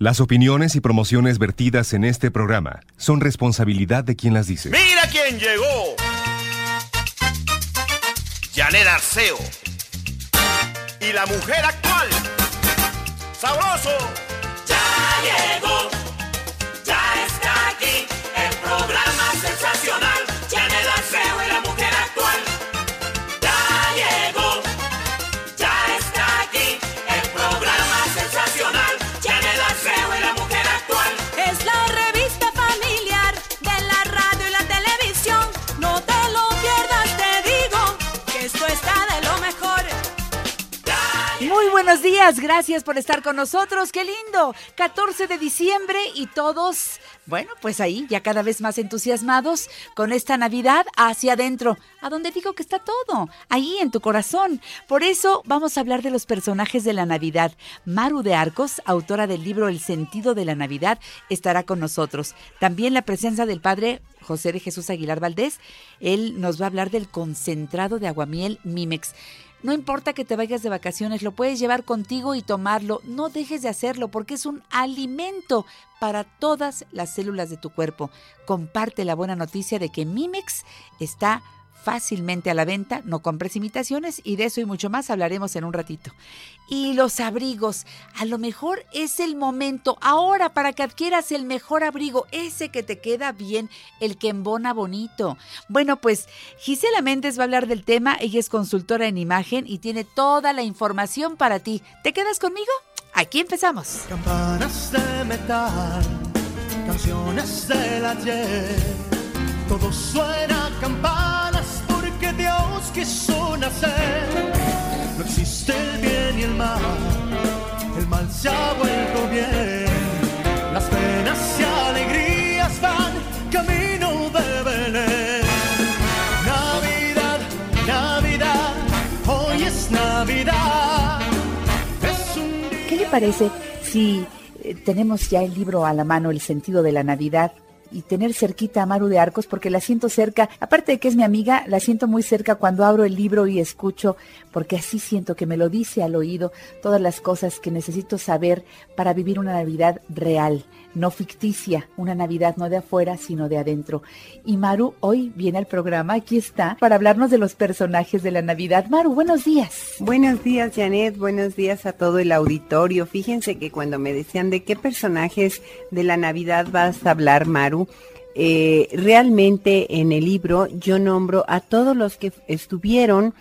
Las opiniones y promociones vertidas en este programa son responsabilidad de quien las dice. ¡Mira quién llegó! Janet Arceo. Y la mujer actual. ¡Sabroso! Ya llegó, buenos días, gracias por estar con nosotros, qué lindo. 14 de diciembre y todos, bueno, pues ahí ya cada vez más entusiasmados con esta Navidad hacia adentro, a donde digo que está todo, ahí en tu corazón. Por eso vamos a hablar de los personajes de la Navidad. Maru de Arcos, autora del libro El sentido de la Navidad, estará con nosotros. También la presencia del padre José de Jesús Aguilar Valdés, él nos va a hablar del concentrado de aguamiel Mimex. No importa que te vayas de vacaciones, lo puedes llevar contigo y tomarlo. No dejes de hacerlo porque es un alimento para todas las células de tu cuerpo. Comparte la buena noticia de que Mimex está fácilmente a la venta, no compres imitaciones y de eso y mucho más hablaremos en un ratito. Y los abrigos, a lo mejor es el momento ahora para que adquieras el mejor abrigo, ese que te queda bien, el que embona bonito. Bueno, pues Gisela Méndez va a hablar del tema, ella es consultora en imagen y tiene toda la información para ti. ¿Te quedas conmigo? Aquí empezamos. Campanas de metal, canciones del ayer. Todo suena Dios quiso nacer. No existe el bien y el mal, el mal se ha vuelto bien. Las penas y alegrías van camino de Belén. Navidad, Navidad, hoy es Navidad. Es un ¿Qué le parece si eh, tenemos ya el libro a la mano, El sentido de la Navidad? Y tener cerquita a Maru de Arcos, porque la siento cerca, aparte de que es mi amiga, la siento muy cerca cuando abro el libro y escucho, porque así siento que me lo dice al oído todas las cosas que necesito saber para vivir una Navidad real, no ficticia, una Navidad no de afuera, sino de adentro. Y Maru hoy viene al programa, aquí está, para hablarnos de los personajes de la Navidad. Maru, buenos días. Buenos días, Janet. Buenos días a todo el auditorio. Fíjense que cuando me decían de qué personajes de la Navidad vas a hablar, Maru, eh, realmente en el libro yo nombro a todos los que estuvieron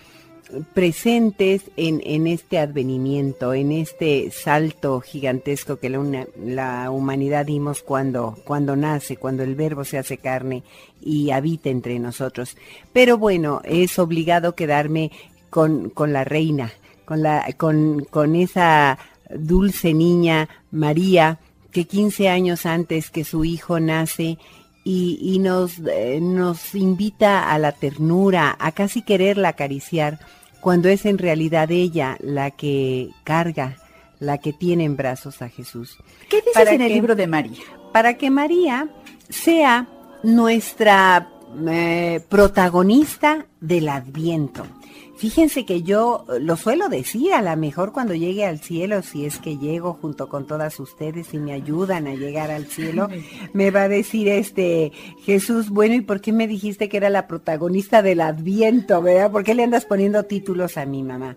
presentes en, en este advenimiento, en este salto gigantesco que la, la humanidad dimos cuando, cuando nace, cuando el verbo se hace carne y habita entre nosotros. Pero bueno, es obligado quedarme con, con la reina, con, la, con, con esa dulce niña María, que 15 años antes que su hijo nace, y, y nos, eh, nos invita a la ternura, a casi quererla acariciar, cuando es en realidad ella la que carga, la que tiene en brazos a Jesús. ¿Qué dices Para en el que- libro de María? Para que María sea nuestra eh, protagonista del Adviento. Fíjense que yo lo suelo decir, a lo mejor cuando llegue al cielo, si es que llego junto con todas ustedes y me ayudan a llegar al cielo, me va a decir este Jesús, bueno, ¿y por qué me dijiste que era la protagonista del Adviento, verdad? ¿Por qué le andas poniendo títulos a mi mamá?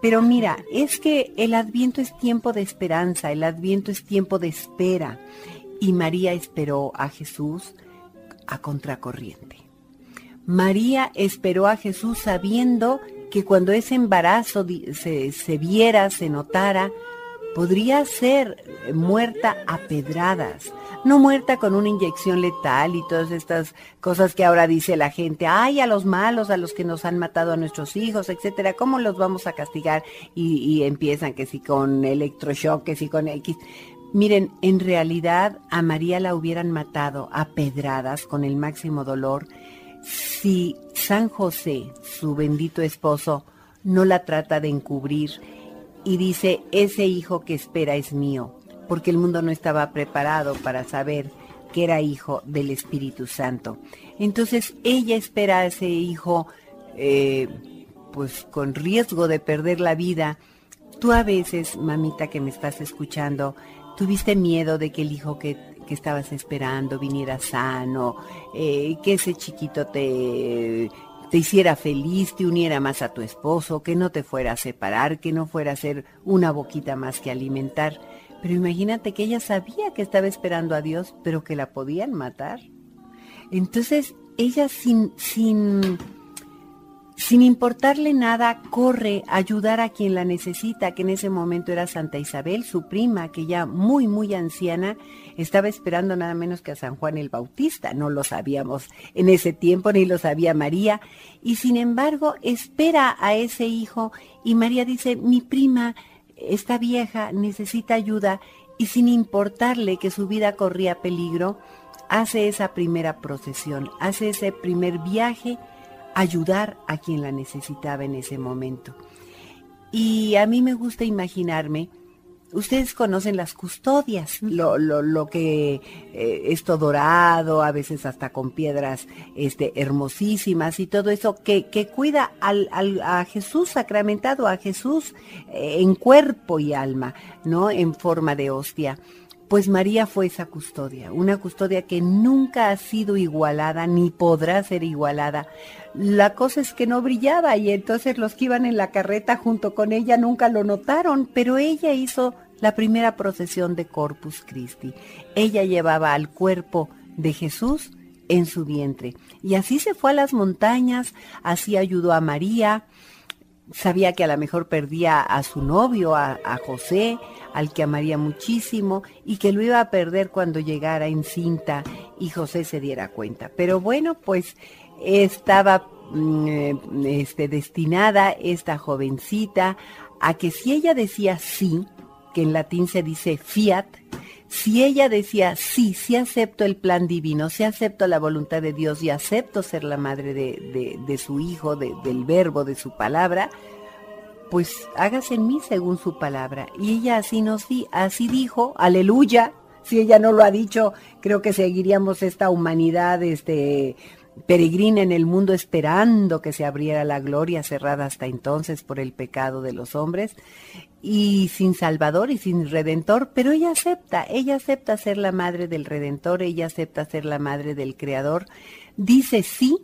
Pero mira, es que el Adviento es tiempo de esperanza, el Adviento es tiempo de espera. Y María esperó a Jesús a contracorriente. María esperó a Jesús sabiendo que cuando ese embarazo se, viera, se notara, podría ser muerta a pedradas, no muerta con una inyección letal y todas estas cosas que ahora dice la gente, ay, a los malos, a los que nos han matado a nuestros hijos, etcétera, ¿cómo los vamos a castigar? Y, y empiezan que si con electroshock, que si con X. Miren, en realidad a María la hubieran matado a pedradas con el máximo dolor si San José, su bendito esposo, no la trata de encubrir y dice, ese hijo que espera es mío, porque el mundo no estaba preparado para saber que era hijo del Espíritu Santo. Entonces ella espera a ese hijo, eh, pues con riesgo de perder la vida. Tú a veces, mamita que me estás escuchando, tuviste miedo de que el hijo que, que estabas esperando viniera sano, eh, que ese chiquito te, te hiciera feliz, te uniera más a tu esposo, que no te fuera a separar, que no fuera a ser una boquita más que alimentar. Pero imagínate que ella sabía que estaba esperando a Dios, pero que la podían matar. Entonces, ella sin, sin, sin importarle nada, corre a ayudar a quien la necesita, que en ese momento era Santa Isabel, su prima, que ya muy, muy anciana, estaba esperando nada menos que a San Juan el Bautista. No lo sabíamos en ese tiempo, ni lo sabía María. Y sin embargo, espera a ese hijo y María dice, mi prima, esta vieja necesita ayuda y sin importarle que su vida corría peligro, hace esa primera procesión, hace ese primer viaje, ayudar a quien la necesitaba en ese momento. Y a mí me gusta imaginarme Ustedes conocen las custodias, lo, lo, lo que eh, es todo dorado, a veces hasta con piedras este, hermosísimas y todo eso, que, que cuida al, al, a Jesús sacramentado, a Jesús eh, en cuerpo y alma, ¿no? En forma de hostia. Pues María fue esa custodia, una custodia que nunca ha sido igualada ni podrá ser igualada. La cosa es que no brillaba y entonces los que iban en la carreta junto con ella nunca lo notaron, pero ella hizo la primera procesión de Corpus Christi. Ella llevaba al cuerpo de Jesús en su vientre. Y así se fue a las montañas, así ayudó a María, sabía que a lo mejor perdía a su novio, a, José, al que amaría muchísimo, y que lo iba a perder cuando llegara en cinta y José se diera cuenta. Pero bueno, pues estaba mm, este, destinada esta jovencita a que si ella decía sí, que en latín se dice fiat, si ella decía, sí, sí acepto el plan divino, sí acepto la voluntad de Dios y acepto ser la madre de, de, de su hijo, de, del verbo, de su palabra, pues hágase en mí según su palabra. Y ella así nos di, así dijo, aleluya. Si ella no lo ha dicho, creo que seguiríamos esta humanidad, este, peregrina en el mundo esperando que se abriera la gloria cerrada hasta entonces por el pecado de los hombres y sin Salvador y sin Redentor, pero ella acepta, ella acepta ser la madre del Redentor, ella acepta ser la madre del Creador, dice sí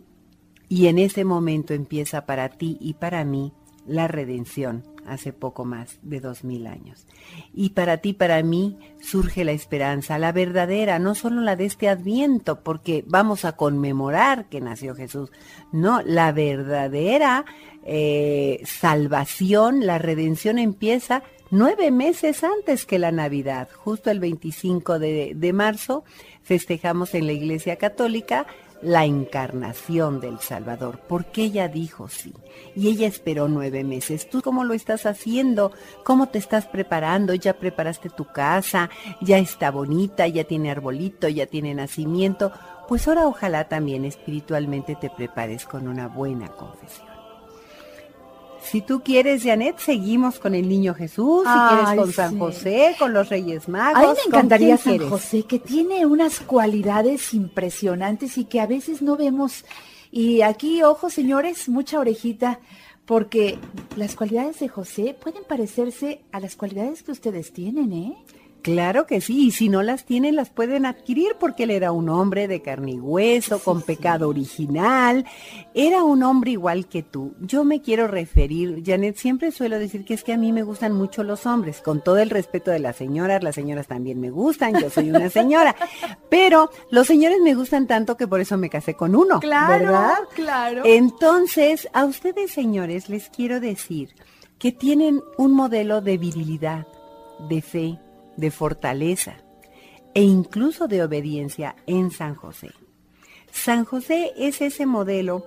y en ese momento empieza para ti y para mí la redención hace poco más de dos mil años. Y para ti, para mí, surge la esperanza, la verdadera, no solo la de este adviento, porque vamos a conmemorar que nació Jesús, no, la verdadera eh, salvación, la redención empieza nueve meses antes que la Navidad, justo el 25 de, de marzo, festejamos en la Iglesia Católica la encarnación del Salvador, porque ella dijo sí. Y ella esperó nueve meses. ¿Tú cómo lo estás haciendo? ¿Cómo te estás preparando? ¿Ya preparaste tu casa? ¿Ya está bonita? ¿Ya tiene arbolito? ¿Ya tiene nacimiento? Pues ahora ojalá también espiritualmente te prepares con una buena confesión. Si tú quieres, Janet, seguimos con el niño Jesús, si Ay, quieres con sí. San José, con los Reyes Magos. A mí me ¿con encantaría San quieres? José, que tiene unas cualidades impresionantes y que a veces no vemos. Y aquí, ojo, señores, mucha orejita, porque las cualidades de José pueden parecerse a las cualidades que ustedes tienen, ¿eh? Claro que sí, y si no las tienen, las pueden adquirir porque él era un hombre de carne y hueso, con pecado original, era un hombre igual que tú. Yo me quiero referir, Janet, siempre suelo decir que es que a mí me gustan mucho los hombres, con todo el respeto de las señoras, las señoras también me gustan, yo soy una señora, pero los señores me gustan tanto que por eso me casé con uno, ¿verdad? claro. Entonces, a ustedes, señores, les quiero decir que tienen un modelo de virilidad, de fe, de fortaleza e incluso de obediencia en San José. San José es ese modelo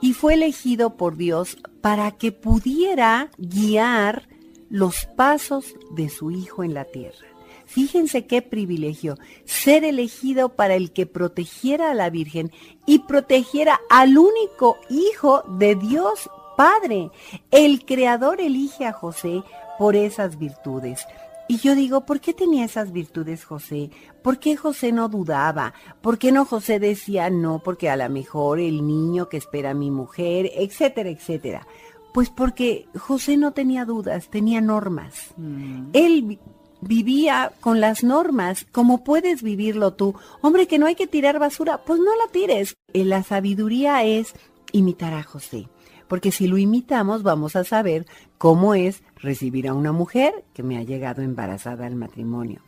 y fue elegido por Dios para que pudiera guiar los pasos de su hijo en la tierra. Fíjense qué privilegio, ser elegido para el que protegiera a la Virgen y protegiera al único Hijo de Dios Padre. El Creador elige a José por esas virtudes. Y yo digo, ¿por qué tenía esas virtudes José? ¿Por qué José no dudaba? ¿Por qué no José decía no? Porque a lo mejor el niño que espera a mi mujer, etcétera, etcétera. Pues porque José no tenía dudas, tenía normas. Él vi- vivía con las normas, como puedes vivirlo tú. Hombre, que no hay que tirar basura, pues no la tires. Eh, La sabiduría es imitar a José. Porque si lo imitamos, vamos a saber cómo es recibir a una mujer que me ha llegado embarazada al matrimonio.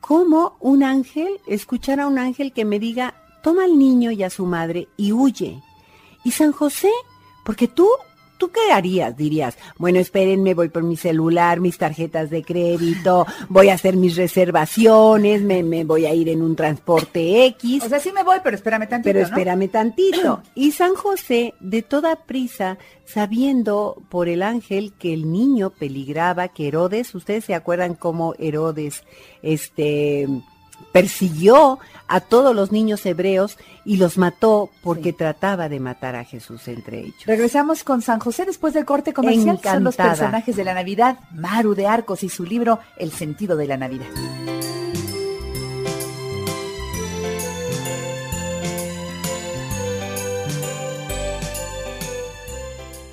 ¿Cómo un ángel, escuchar a un ángel que me diga, toma al niño y a su madre y huye? Y San José, porque tú, ¿tú qué harías? Dirías, bueno, espérenme, voy por mi celular, mis tarjetas de crédito, voy a hacer mis reservaciones, me, me voy a ir en un transporte X. O sea, sí me voy, pero espérame tantito, Pero ¿no? espérame tantito. Y San José, de toda prisa, sabiendo por el ángel que el niño peligraba, que Herodes, ustedes se acuerdan cómo Herodes, este, persiguió a todos los niños hebreos y los mató porque trataba de matar a Jesús entre ellos. Regresamos con San José después del corte comercial. Son los Encantada. personajes de la Navidad, Maru de Arcos y su libro El sentido de la Navidad.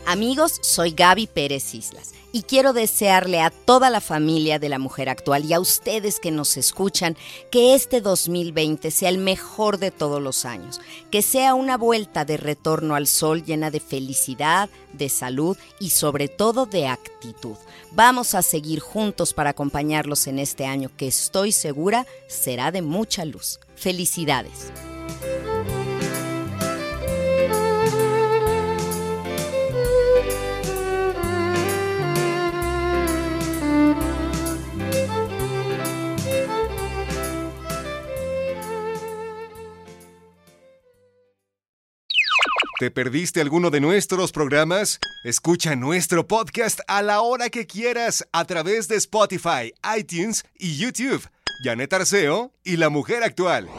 Amigos, soy Gaby Pérez Islas y quiero desearle a toda la familia de la mujer actual y a ustedes que nos escuchan que este 2020 sea el mejor de todos los años, que sea una vuelta de retorno al sol llena de felicidad, de salud y sobre todo de actitud. Vamos a seguir juntos para acompañarlos en este año que estoy segura será de mucha luz. Felicidades. ¿Te perdiste alguno de nuestros programas? Escucha nuestro podcast a la hora que quieras a través de Spotify, iTunes y YouTube. Janet Arceo y la mujer actual.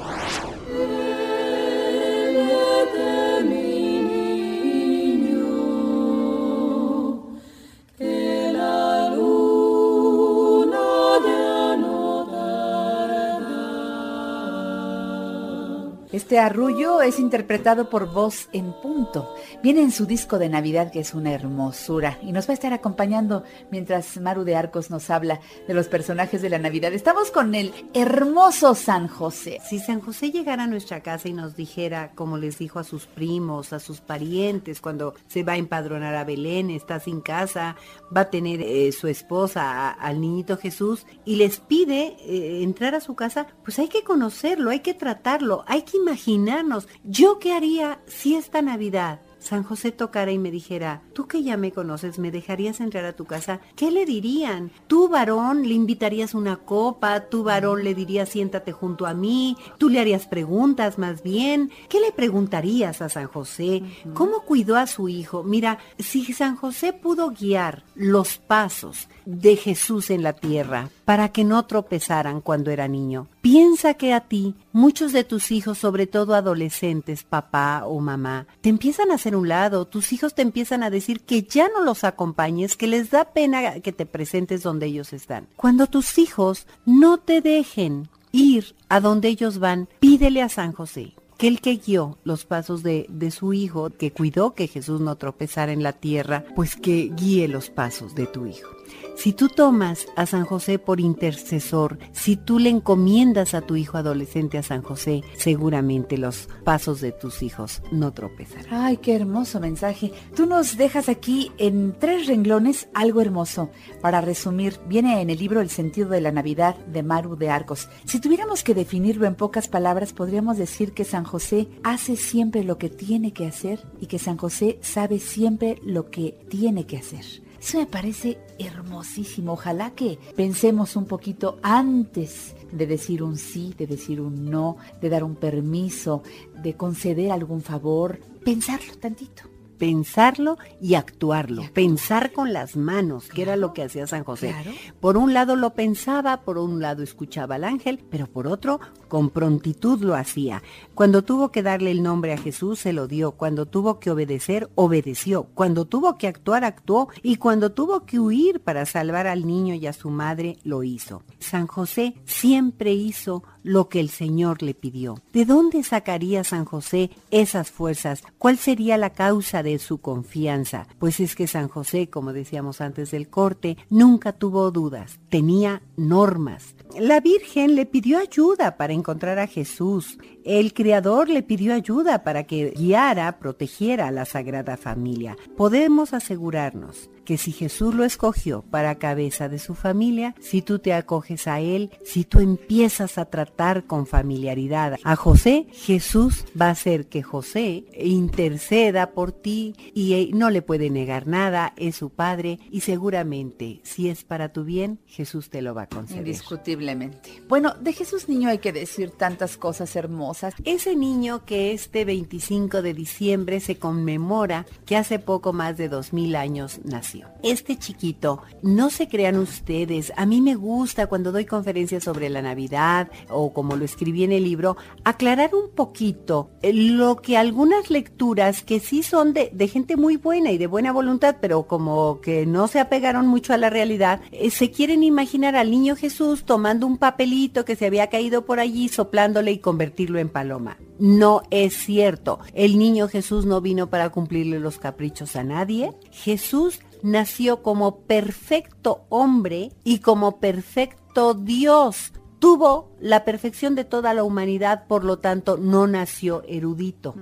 Este arrullo es interpretado por Voz en Punto. Viene en su disco de Navidad, que es una hermosura, y nos va a estar acompañando mientras Maru de Arcos nos habla de los personajes de la Navidad. Estamos con el hermoso San José. Si San José llegara a nuestra casa y nos dijera, como les dijo a sus primos, a sus parientes, cuando se va a empadronar a Belén, está sin casa, va a tener eh, su esposa al niñito Jesús y les pide eh, entrar a su casa, pues hay que conocerlo, hay que tratarlo, hay que imaginarnos. ¿Yo qué haría si esta Navidad San José tocara y me dijera, tú que ya me conoces, ¿me dejarías entrar a tu casa? ¿Qué le dirían? Tú, varón, le invitarías una copa, tú, varón, le dirías, siéntate junto a mí, tú le harías preguntas más bien. ¿Qué le preguntarías a San José? ¿Cómo cuidó a su hijo? Mira, si San José pudo guiar los pasos de Jesús en la tierra para que no tropezaran cuando era niño, piensa que a ti, muchos de tus hijos, sobre todo adolescentes, papá o mamá, te empiezan a hacer un lado, tus hijos te empiezan a decir que ya no los acompañes, que les da pena que te presentes donde ellos están. Cuando tus hijos no te dejen ir a donde ellos van, pídele a San José que el que guió los pasos de, de su hijo, que cuidó que Jesús no tropezara en la tierra, pues que guíe los pasos de tu hijo. Si tú tomas a San José por intercesor, si tú le encomiendas a tu hijo adolescente a San José, seguramente los pasos de tus hijos no tropezarán. Ay, qué hermoso mensaje. Tú nos dejas aquí en tres renglones algo hermoso. Para resumir, viene en el libro El sentido de la Navidad de Maru de Arcos. Si tuviéramos que definirlo en pocas palabras, podríamos decir que San José hace siempre lo que tiene que hacer y que San José sabe siempre lo que tiene que hacer. Eso me parece hermosísimo. Ojalá que pensemos un poquito antes de decir un sí, de decir un no, de dar un permiso, de conceder algún favor. Pensarlo tantito. Pensarlo y actuarlo, pensar con las manos, que era lo que hacía San José. Claro. Por un lado lo pensaba, por un lado escuchaba al ángel, pero por otro con prontitud lo hacía. Cuando tuvo que darle el nombre a Jesús, se lo dio. Cuando tuvo que obedecer, obedeció. Cuando tuvo que actuar, actuó. Y cuando tuvo que huir para salvar al niño y a su madre, lo hizo. San José siempre hizo lo que el Señor le pidió. ¿De dónde sacaría San José esas fuerzas? ¿Cuál sería la causa de su confianza? Pues es que San José, como decíamos antes del corte, nunca tuvo dudas, tenía normas. La Virgen le pidió ayuda para encontrar a Jesús. El Creador le pidió ayuda para que guiara, protegiera a la Sagrada Familia. Podemos asegurarnos que si Jesús lo escogió para cabeza de su familia, si tú te acoges a Él, si tú empiezas a tratar con familiaridad a José, Jesús va a hacer que José interceda por ti y no le puede negar nada, es su Padre y seguramente si es para tu bien, Jesús te lo va a conceder. Indiscutiblemente. Bueno, de Jesús Niño hay que decir tantas cosas hermosas. Ese niño que este 25 de diciembre se conmemora que hace poco más de 2000 años nació. Este chiquito, no se crean ustedes, a mí me gusta cuando doy conferencias sobre la Navidad o como lo escribí en el libro, aclarar un poquito eh, lo que algunas lecturas que sí son de, gente muy buena y de buena voluntad, pero como que no se apegaron mucho a la realidad, eh, se quieren imaginar al niño Jesús tomando un papelito que se había caído por allí, soplándole y convertirlo en paloma. No es cierto. El niño Jesús no vino para cumplirle los caprichos a nadie. Jesús nació como perfecto hombre y como perfecto Dios. Tuvo la perfección de toda la humanidad, por lo tanto no nació erudito.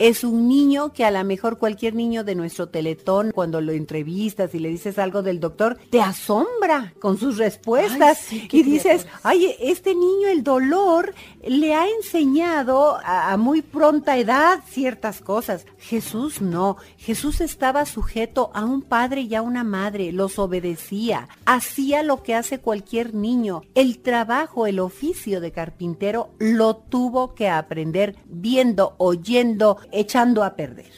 Es un niño que a lo mejor cualquier niño de nuestro teletón, cuando lo entrevistas y le dices algo del doctor, te asombra con sus respuestas Ay, sí, qué y dices, criaturas. ay, este niño el dolor le ha enseñado a, a muy pronta edad ciertas cosas. Jesús no, Jesús estaba sujeto a un padre y a una madre, los obedecía, hacía lo que hace cualquier niño. El trabajo, el oficio de carpintero lo tuvo que aprender viendo, oyendo, echando a perder.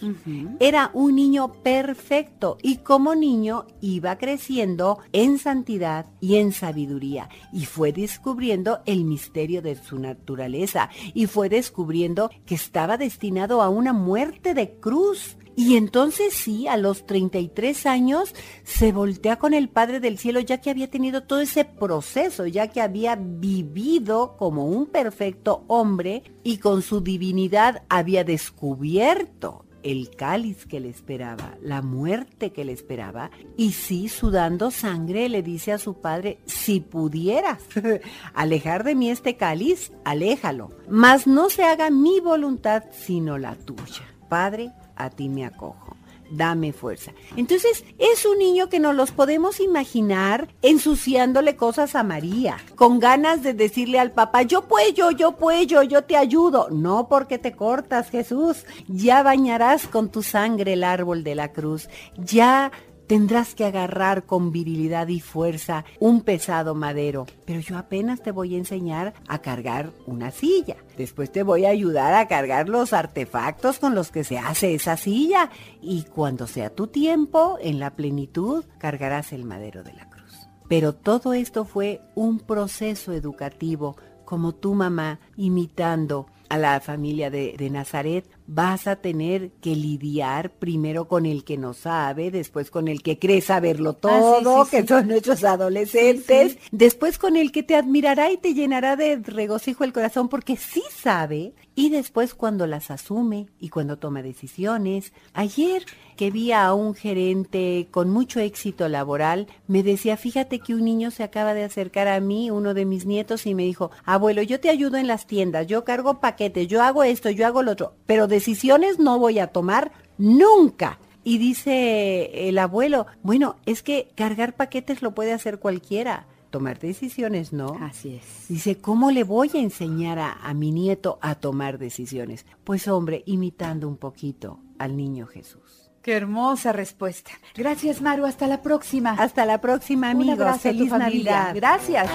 Era un niño perfecto y como niño iba creciendo en santidad y en sabiduría y fue descubriendo el misterio de su naturaleza y fue descubriendo que estaba destinado a una muerte de cruz. Y entonces sí, a los 33 años se voltea con el Padre del Cielo ya que había tenido todo ese proceso, ya que había vivido como un perfecto hombre y con su divinidad había descubierto el cáliz que le esperaba, la muerte que le esperaba, y sí, sudando sangre, le dice a su padre, si pudieras alejar de mí este cáliz, aléjalo, mas no se haga mi voluntad sino la tuya. Padre, a ti me acojo. Dame fuerza. Entonces, es un niño que nos los podemos imaginar ensuciándole cosas a María, con ganas de decirle al papá, yo puedo, yo puedo, yo te ayudo. No porque te cortas, Jesús. Ya bañarás con tu sangre el árbol de la cruz. Ya tendrás que agarrar con virilidad y fuerza un pesado madero. Pero yo apenas te voy a enseñar a cargar una silla. Después te voy a ayudar a cargar los artefactos con los que se hace esa silla. Y cuando sea tu tiempo, en la plenitud, cargarás el madero de la cruz. Pero todo esto fue un proceso educativo, como tu mamá imitando a la familia de, de Nazaret, vas a tener que lidiar primero con el que no sabe, después con el que cree saberlo todo, Ah, sí, sí, que sí. son nuestros adolescentes, después con el que te admirará y te llenará de regocijo el corazón porque sí sabe, y después cuando las asume y cuando toma decisiones. Ayer que vi a un gerente con mucho éxito laboral, me decía, fíjate que un niño se acaba de acercar a mí, uno de mis nietos, y me dijo, abuelo, yo te ayudo en las tiendas, yo cargo paquetes, yo hago esto, yo hago lo otro, pero decisiones no voy a tomar nunca. Y dice el abuelo, bueno, es que cargar paquetes lo puede hacer cualquiera, tomar decisiones no. Así es. Dice, ¿cómo le voy a enseñar a, a mi nieto a tomar decisiones? Pues hombre, imitando un poquito al niño Jesús. Qué hermosa respuesta. Gracias, Maru. Hasta la próxima. Hasta la próxima, amigos. Feliz. Navidad. Gracias.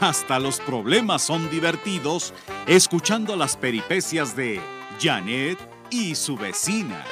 Hasta los problemas son divertidos escuchando las peripecias de Janet y su vecina.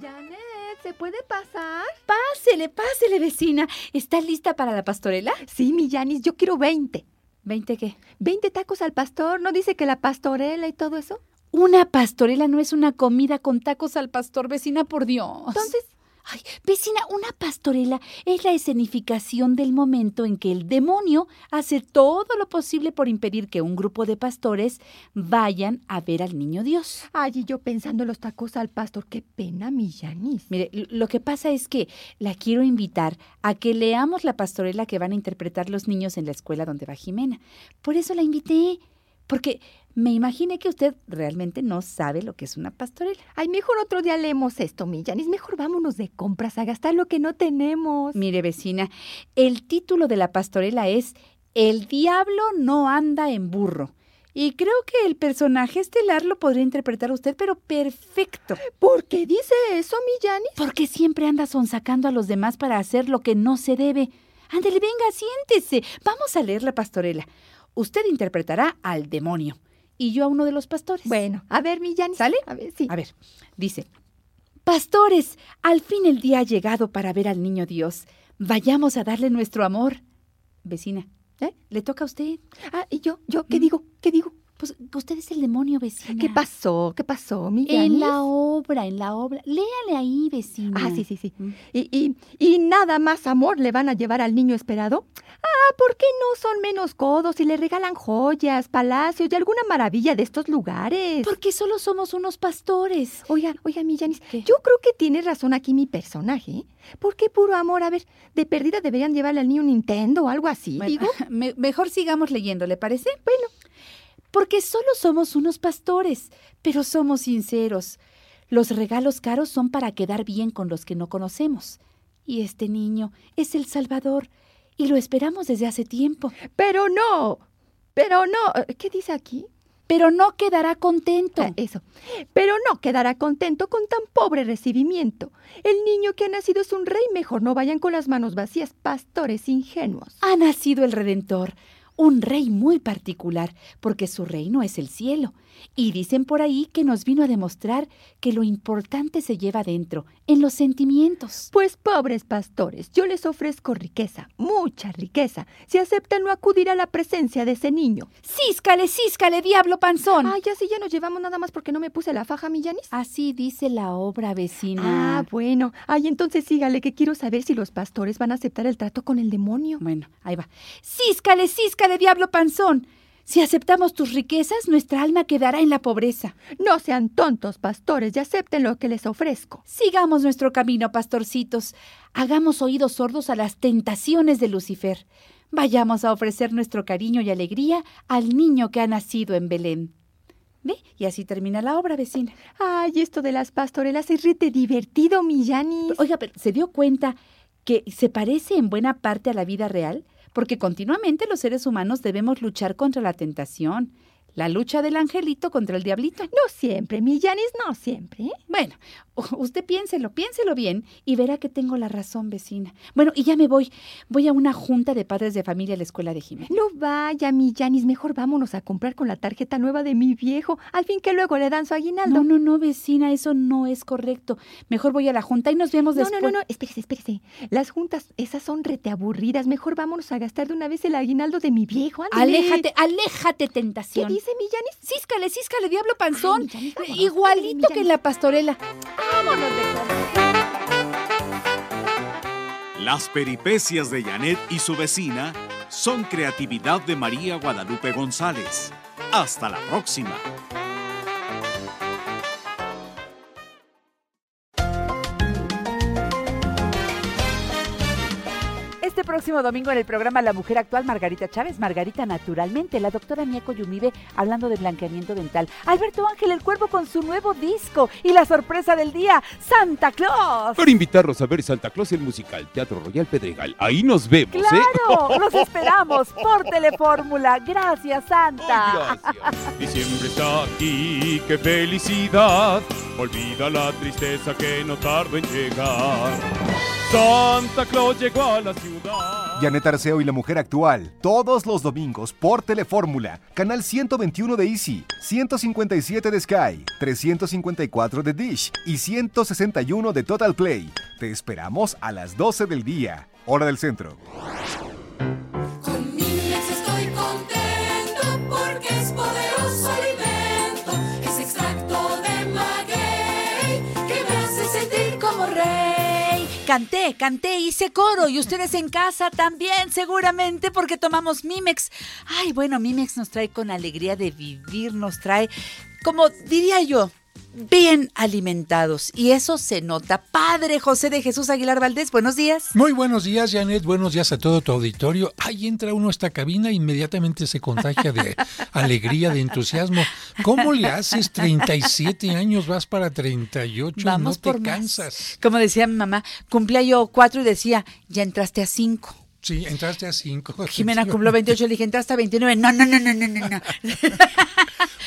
Janet, ¿se puede pasar? Pásele, pásele, vecina. ¿Está lista para la pastorela? Sí, mi Janis, yo quiero 20. ¿20 qué? 20 tacos al pastor, ¿no dice que la pastorela y todo eso? Una pastorela no es una comida con tacos al pastor, vecina, por Dios. Entonces, Ay, vecina, una pastorela es la escenificación del momento en que el demonio hace todo lo posible por impedir que un grupo de pastores vayan a ver al niño Dios. ay, y yo pensando en los tacos al pastor, qué pena, mi Janis. Mire, lo que pasa es que la quiero invitar a que leamos la pastorela que van a interpretar los niños en la escuela donde va Jimena. Por eso la invité, porque me imaginé que usted realmente no sabe lo que es una pastorela. Ay, mejor otro día leemos esto, mi Janis. Mejor vámonos de compras a gastar lo que no tenemos. Mire, vecina, el título de la pastorela es El diablo no anda en burro. Y creo que el personaje estelar lo podría interpretar usted, pero perfecto. ¿Por qué dice eso, mi Janis? Porque siempre anda sonsacando a los demás para hacer lo que no se debe. Ándele, venga, siéntese. Vamos a leer la pastorela. Usted interpretará al demonio y yo a uno de los pastores. Bueno, a ver, mi Janis. ¿Sale? A ver, sí. A ver, dice, Pastores, al fin el día ha llegado para ver al niño Dios. Vayamos a darle nuestro amor. Vecina, ¿Eh? le toca a usted. Ah, ¿y yo? ¿Yo? ¿Qué Mm. digo? ¿Qué digo? Pues usted es el demonio, vecina. ¿Qué pasó? ¿Qué pasó, mi? En la obra, en la obra. Léale ahí, vecina. Ah, sí, sí, sí. Mm. ¿Y, y, y nada más amor le van a llevar al niño esperado? Ah, ¿por qué no son menos codos y le regalan joyas, palacios y alguna maravilla de estos lugares? Porque solo somos unos pastores. Oiga, oiga, mi Janis, ¿Qué? yo creo que tiene razón aquí mi personaje. ¿eh? ¿Por qué puro amor? A ver, de perdida deberían llevarle al niño un Nintendo o algo así, Bueno, digo. me- mejor sigamos leyendo, ¿le parece? Bueno. Porque solo somos unos pastores, pero somos sinceros. Los regalos caros son para quedar bien con los que no conocemos. Y este niño es el Salvador, y lo esperamos desde hace tiempo. Pero no, pero no. ¿Qué dice aquí? Pero no quedará contento. Ah, eso. Pero no quedará contento con tan pobre recibimiento. El niño que ha nacido es un rey, mejor no vayan con las manos vacías, pastores ingenuos. Ha nacido el Redentor, un rey muy particular, porque su reino es el cielo. Y dicen por ahí que nos vino a demostrar que lo importante se lleva dentro, en los sentimientos. Pues pobres pastores, yo les ofrezco riqueza, mucha riqueza, si aceptan no acudir a la presencia de ese niño. ¡Císcale, císcale, diablo panzón! Ah, ya sí, ya nos llevamos nada más porque no me puse la faja, mi Yanis. Así dice la obra vecina. Ah, bueno. Ay, entonces sígale, que quiero saber si los pastores van a aceptar el trato con el demonio. Bueno, ahí va. ¡Císcale, císcale, diablo panzón! Si aceptamos tus riquezas, nuestra alma quedará en la pobreza. No sean tontos, pastores, y acepten lo que les ofrezco. Sigamos nuestro camino, pastorcitos. Hagamos oídos sordos a las tentaciones de Lucifer. Vayamos a ofrecer nuestro cariño y alegría al niño que ha nacido en Belén. ¿Ve? Y así termina la obra, vecina. Ay, esto de las pastorelas es rete divertido, mi Yanis. Oiga, pero ¿se dio cuenta que se parece en buena parte a la vida real? Porque continuamente los seres humanos debemos luchar contra la tentación. La lucha del angelito contra el diablito. No siempre, mi Yanis, no siempre. ¿eh? Bueno, usted piénselo, piénselo bien y verá que tengo la razón, vecina. Bueno, y ya me voy. Voy a una junta de padres de familia a la escuela de Jimena. No vaya, mi Yanis, mejor vámonos a comprar con la tarjeta nueva de mi viejo, al fin que luego le dan su aguinaldo. No, no, no, vecina, eso no es correcto. Mejor voy a la junta y nos vemos No, después. no, no, no, espérese, espérese. Las juntas, esas son rete aburridas. Mejor vámonos a gastar de una vez el aguinaldo de mi viejo. Aléjate, aléjate, ¿Qué tentación. Dice mi Yanis? Císcale, císcale, diablo panzón. Ay. Igualito que en la pastorela. Vámonos de. Las peripecias de Janet y su vecina son creatividad de María Guadalupe González. Hasta la próxima. Este próximo domingo en el programa La Mujer Actual, Margarita Chávez, Margarita Naturalmente, la doctora Mieko Yumibe hablando de blanqueamiento dental, Alberto Ángel el Cuervo con su nuevo disco y la sorpresa del día, Santa Claus. Para invitarlos a ver Santa Claus el musical, Teatro Royal Pedregal. Ahí nos vemos, ¿eh? ¡Claro! ¡Los esperamos por Telefórmula! ¡Gracias, Santa! Gracias. Diciembre está aquí, qué felicidad. Olvida la tristeza que no tardó en llegar. Santa Claus llegó a la ciudad. Janet Arceo y la mujer actual, todos los domingos por Telefórmula, canal 121 de Easy, 157 de Sky, 354 de Dish y 161 de Total Play. Te esperamos a las 12 del día, hora del centro. Canté, canté, hice coro y ustedes en casa también seguramente porque tomamos Mimex. Ay, bueno, Mimex nos trae con alegría de vivir, nos trae, como diría yo, bien alimentados y eso se nota. Padre José de Jesús Aguilar Valdés, buenos días. Muy buenos días, Janet. Buenos días a todo tu auditorio. Ahí entra uno a esta cabina e inmediatamente se contagia de alegría, de entusiasmo. ¿Cómo le haces? 37 años, vas para 38, Vamos no te por más. cansas. Como decía mi mamá, cumplía yo cuatro y decía, ya entraste a cinco. Sí, entraste a 5. Jimena cumplió 28, le dije, entraste a 29. No, no, no, no, no, no, no.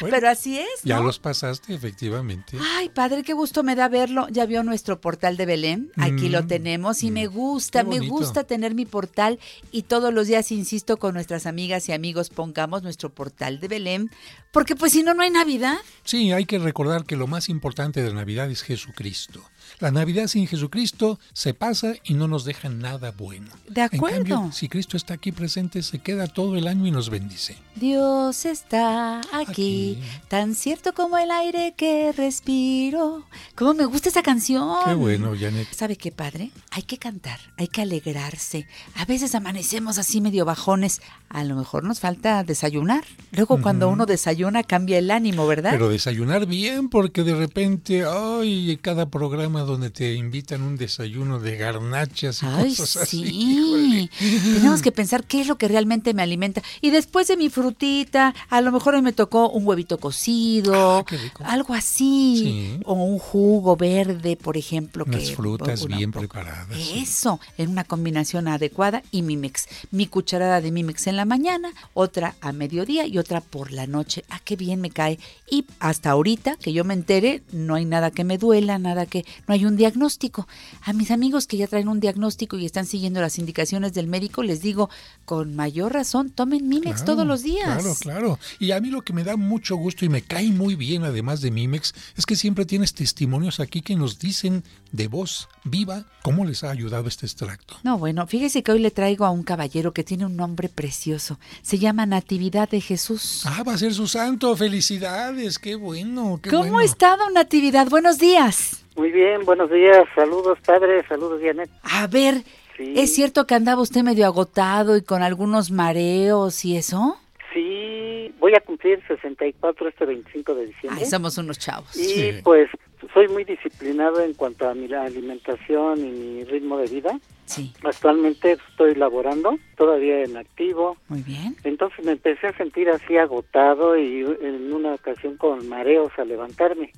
Pero así es, Ya los pasaste, efectivamente. Ay, padre, qué gusto me da verlo. Ya vio nuestro portal de Belén. Aquí lo Mm, tenemos y me gusta, me gusta tener mi portal y todos los días insisto con nuestras amigas y amigos pongamos nuestro portal de Belén, porque pues si no no hay Navidad. Sí, hay que recordar que lo más importante de la Navidad es Jesucristo. La Navidad sin Jesucristo se pasa y no nos deja nada bueno. De En acuerdo. cambio, si Cristo está aquí presente, se queda todo el año y nos bendice. Dios está aquí, tan cierto como el aire que respiro. Cómo me gusta esa canción. Qué bueno, Janet. ¿Sabe qué, padre? Hay que cantar, hay que alegrarse. A veces amanecemos así medio bajones. A lo mejor nos falta desayunar. Luego cuando uno desayuna cambia el ánimo, ¿verdad? Pero desayunar bien, porque de repente, ay, cada programa donde te invitan un desayuno de garnachas y Ay, cosas así. sí. Tenemos que pensar qué es lo que realmente me alimenta. Y después de mi frutita, a lo mejor hoy me tocó un huevito cocido, Ah, algo así. Sí. O un jugo verde, por ejemplo. Unas que, frutas una- bien preparadas. sí. Eso, en una combinación adecuada y Mimex. Mi cucharada de Mimex en la mañana, otra a mediodía y otra por la noche. Ah, qué bien me cae. Y hasta ahorita que yo me entere, no hay nada que me duela, nada que... No hay un diagnóstico. A mis amigos que ya traen un diagnóstico y están siguiendo las indicaciones del médico, les digo, con mayor razón, tomen Mimex Claro, todos los días. Claro, claro. Y a mí lo que me da mucho gusto y me cae muy bien, además de Mimex, es que siempre tienes testimonios aquí que nos dicen de voz viva cómo les ha ayudado este extracto. No, bueno, fíjese que hoy le traigo a un caballero que tiene un nombre precioso. Se llama Natividad de Jesús. Ah, va a ser su santo. Felicidades. Qué bueno. Qué ¿Cómo bueno. está, don Natividad? Buenos días. Muy bien, buenos días, saludos padre, saludos Janet. A ver, Sí. ¿es cierto que andaba usted medio agotado y con algunos mareos y eso? Sí, voy a cumplir 64 este 25 de diciembre. Ay, somos unos chavos. Y pues soy muy disciplinado en cuanto a mi alimentación y mi ritmo de vida. Sí. Actualmente estoy laborando, todavía en activo. Muy bien. Entonces me empecé a sentir así agotado y en una ocasión con mareos al levantarme.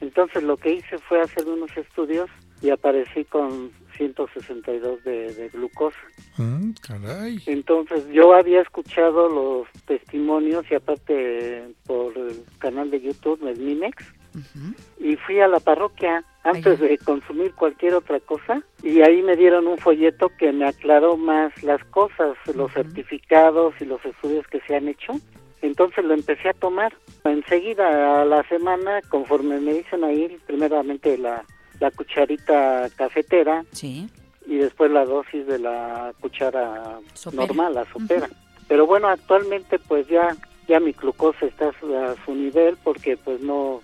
Entonces lo que hice fue hacer unos estudios y aparecí con 162 de, de glucosa. Mm, caray. Entonces yo había escuchado los testimonios y aparte por el canal de YouTube, el Mimex, y fui a la parroquia antes de consumir cualquier otra cosa y ahí me dieron un folleto que me aclaró más las cosas, los certificados y los estudios que se han hecho. Entonces lo empecé a tomar. Enseguida a la semana, conforme me dicen ahí, primeramente la, la cucharita cafetera Sí. y después la dosis de la cuchara Sopera. normal, la sopera. Pero bueno, actualmente pues ya ya mi glucosa está a su, a su nivel porque pues no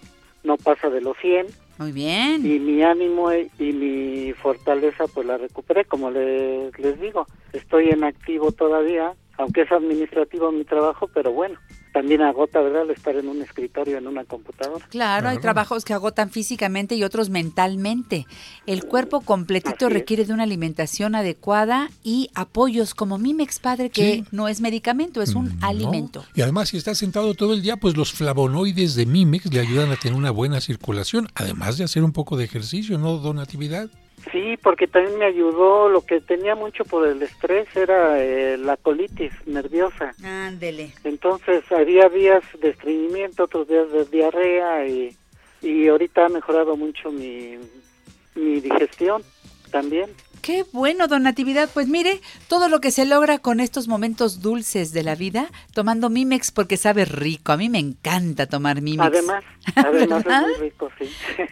no pasa de los 100 Muy bien. y mi ánimo y y mi fortaleza pues la recuperé, como le- les digo, estoy en activo todavía, aunque es administrativo mi trabajo, pero bueno, también agota, ¿verdad?, el estar en un escritorio, en una computadora. Claro, hay trabajos que agotan físicamente y otros mentalmente. El cuerpo completito requiere de una alimentación adecuada y apoyos como Mimex Padre, que Sí. no es medicamento, es un No. alimento. Y además, si estás sentado todo el día, pues los flavonoides de Mimex le ayudan a tener una buena circulación, además de hacer un poco de ejercicio, ¿no, donatividad? Sí, porque también me ayudó, lo que tenía mucho por el estrés era eh, la colitis nerviosa. Ándele. Entonces había días de estreñimiento, otros días de diarrea y, y ahorita ha mejorado mucho mi, mi digestión también. Qué bueno, don Natividad. Pues mire, todo lo que se logra con estos momentos dulces de la vida, tomando Mimex porque sabe rico. A mí me encanta tomar Mimex. Además, además es ¿Verdad? muy rico, sí.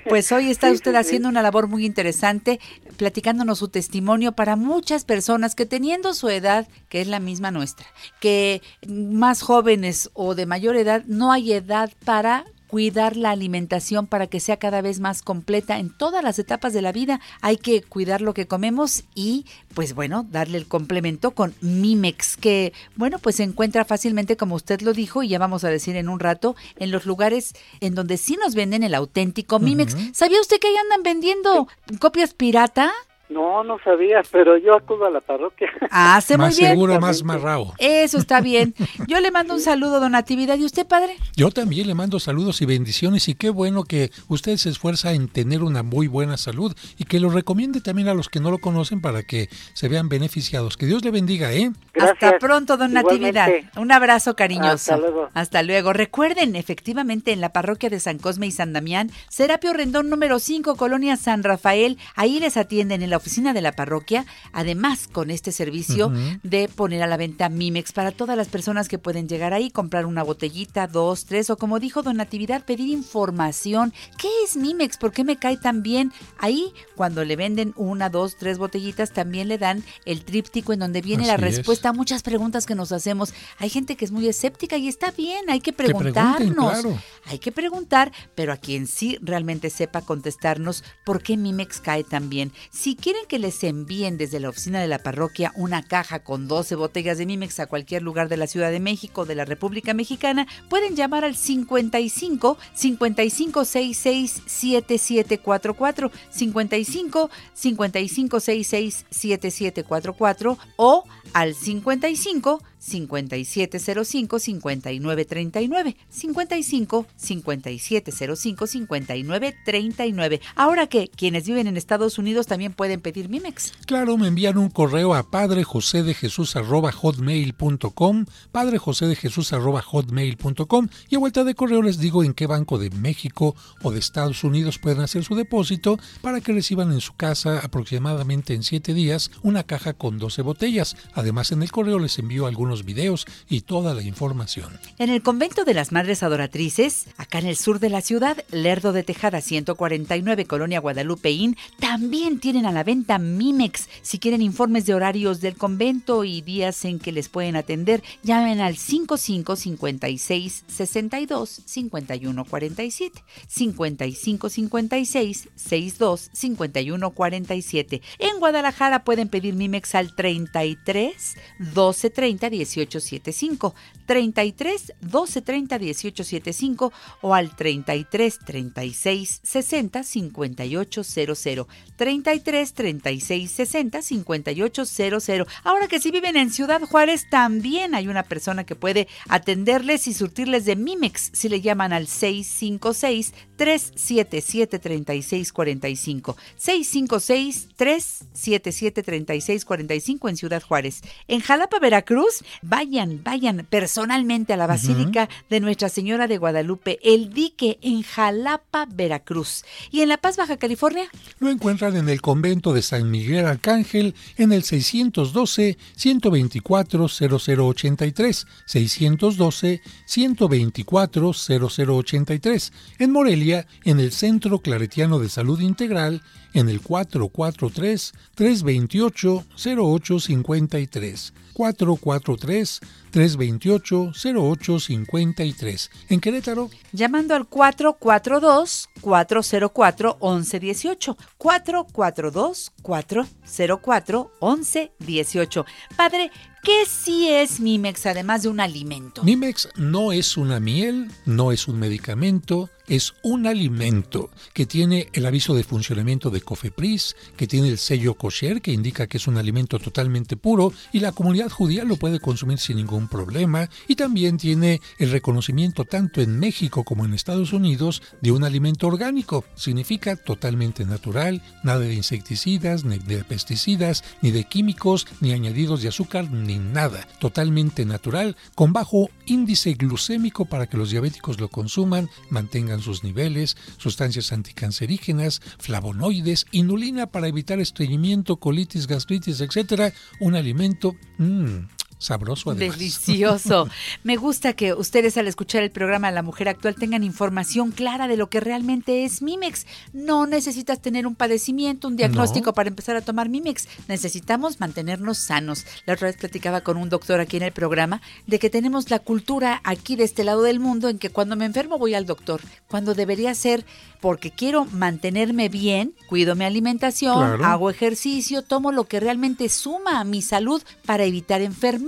Pues hoy está Sí, usted sí, sí. haciendo una labor muy interesante, platicándonos su testimonio para muchas personas que teniendo su edad, que es la misma nuestra, que más jóvenes o de mayor edad, no hay edad para cuidar la alimentación para que sea cada vez más completa en todas las etapas de la vida. Hay que cuidar lo que comemos y, pues bueno, darle el complemento con Mimex, que, bueno, pues se encuentra fácilmente, como usted lo dijo, y ya vamos a decir en un rato, en los lugares en donde sí nos venden el auténtico Mimex. ¿Sabía usted que ahí andan vendiendo copias pirata? No, no sabía, pero yo acudo a la parroquia. Ah, hace muy Más bien. seguro, más marrao. Eso está bien. Yo le mando un saludo, don Natividad. ¿Y usted, padre? Yo también le mando saludos y bendiciones y qué bueno que usted se esfuerza en tener una muy buena salud y que lo recomiende también a los que no lo conocen para que se vean beneficiados. Que Dios le bendiga, ¿eh? Hasta pronto, don Natividad. Un abrazo cariñoso. Hasta luego. Hasta luego. Recuerden, efectivamente, en la parroquia de San Cosme y San Damián, Serapio Rendón número 5, Colonia San Rafael. Ahí les atienden en la oficina de la parroquia. Además, con este servicio de poner a la venta Mimex para todas las personas que pueden llegar ahí, comprar una botellita, dos, tres, o como dijo don Natividad, pedir información. ¿Qué es Mimex? ¿Por qué me cae tan bien? Ahí, cuando le venden una, dos, tres botellitas, también le dan el tríptico en donde viene la es. respuesta a muchas preguntas que nos hacemos. Hay gente que es muy escéptica y está bien, hay que preguntarnos. claro. Hay que preguntar, pero a quien sí realmente sepa contestarnos por qué Mimex cae tan bien. Si quieren que les envíen desde la oficina de la parroquia una caja con 12 botellas de Mimex a cualquier lugar de la Ciudad de México o de la República Mexicana, pueden llamar al 55 55 66 7744 55 55 66 7744 o al 55 5705 5939 55 5705 5939 Ahora que quienes viven en Estados Unidos también pueden pedir Mimex. Claro, me envían un correo a padrejosedejesús@hotmail.com, padrejosedejesús@hotmail.com y a vuelta de correo les digo en qué banco de México o de Estados Unidos pueden hacer su depósito para que reciban en su casa aproximadamente en 7 días una caja con 12 botellas. Además en el correo les envío algunos videos y toda la información. En el convento de las Madres Adoratrices, acá en el sur de la ciudad, Lerdo de Tejada 149, Colonia Guadalupeín, también tienen a la venta Mimex. Si quieren informes de horarios del convento y días en que les pueden atender, llamen al 55 56 62 51 47. 55 56 62 51 47. En Guadalajara pueden pedir Mimex al 33 12 30 18 75. 33 12 30 18 75 o al 33 36 60 58 00. 33 36 60 58 00. Ahora que si viven en Ciudad Juárez, también hay una persona que puede atenderles y surtirles de Mimex si le llaman al 656 377 3645. 656 377 3645 en Ciudad Juárez. En Jalapa, Veracruz, vayan, vayan personalmente a la Basílica de Nuestra Señora de Guadalupe, el dique en Jalapa, Veracruz. Y en La Paz, Baja California, Lo encuentran en el convento de San Miguel Arcángel en el 612-124-0083, 612-124-0083, en Morelia en el Centro Claretiano de Salud Integral en el 443-328-0853, 443-328-0853. En Querétaro, llamando al 442-404-1118. 442-404-1118. Padre, ¿qué sí es Mimex además de un alimento? Mimex no es una miel, no es un medicamento, es un alimento que tiene el aviso de funcionamiento de Cofepris, que tiene el sello kosher que indica que es un alimento totalmente puro y la comunidad judía lo puede consumir sin ningún problema y también tiene el reconocimiento tanto en México como en Estados Unidos de un alimento orgánico. Significa totalmente natural, nada de insecticidas, ni de pesticidas, ni de químicos, ni añadidos de azúcar, ni nada. Totalmente natural, con bajo índice glucémico para que los diabéticos lo consuman, mantengan sus niveles, sustancias anticancerígenas, flavonoides, inulina para evitar estreñimiento, colitis, gastritis, etcétera. Un alimento mmm, sabroso además. Delicioso. Me gusta que ustedes al escuchar el programa La Mujer Actual tengan información clara de lo que realmente es Mimex. No necesitas tener un padecimiento, un diagnóstico No. para empezar a tomar Mimex. Necesitamos mantenernos sanos. La otra vez platicaba con un doctor aquí en el programa de que tenemos la cultura aquí de este lado del mundo en que cuando me enfermo voy al doctor, cuando debería ser porque quiero mantenerme bien, cuido mi alimentación, Claro. hago ejercicio, tomo lo que realmente suma a mi salud para evitar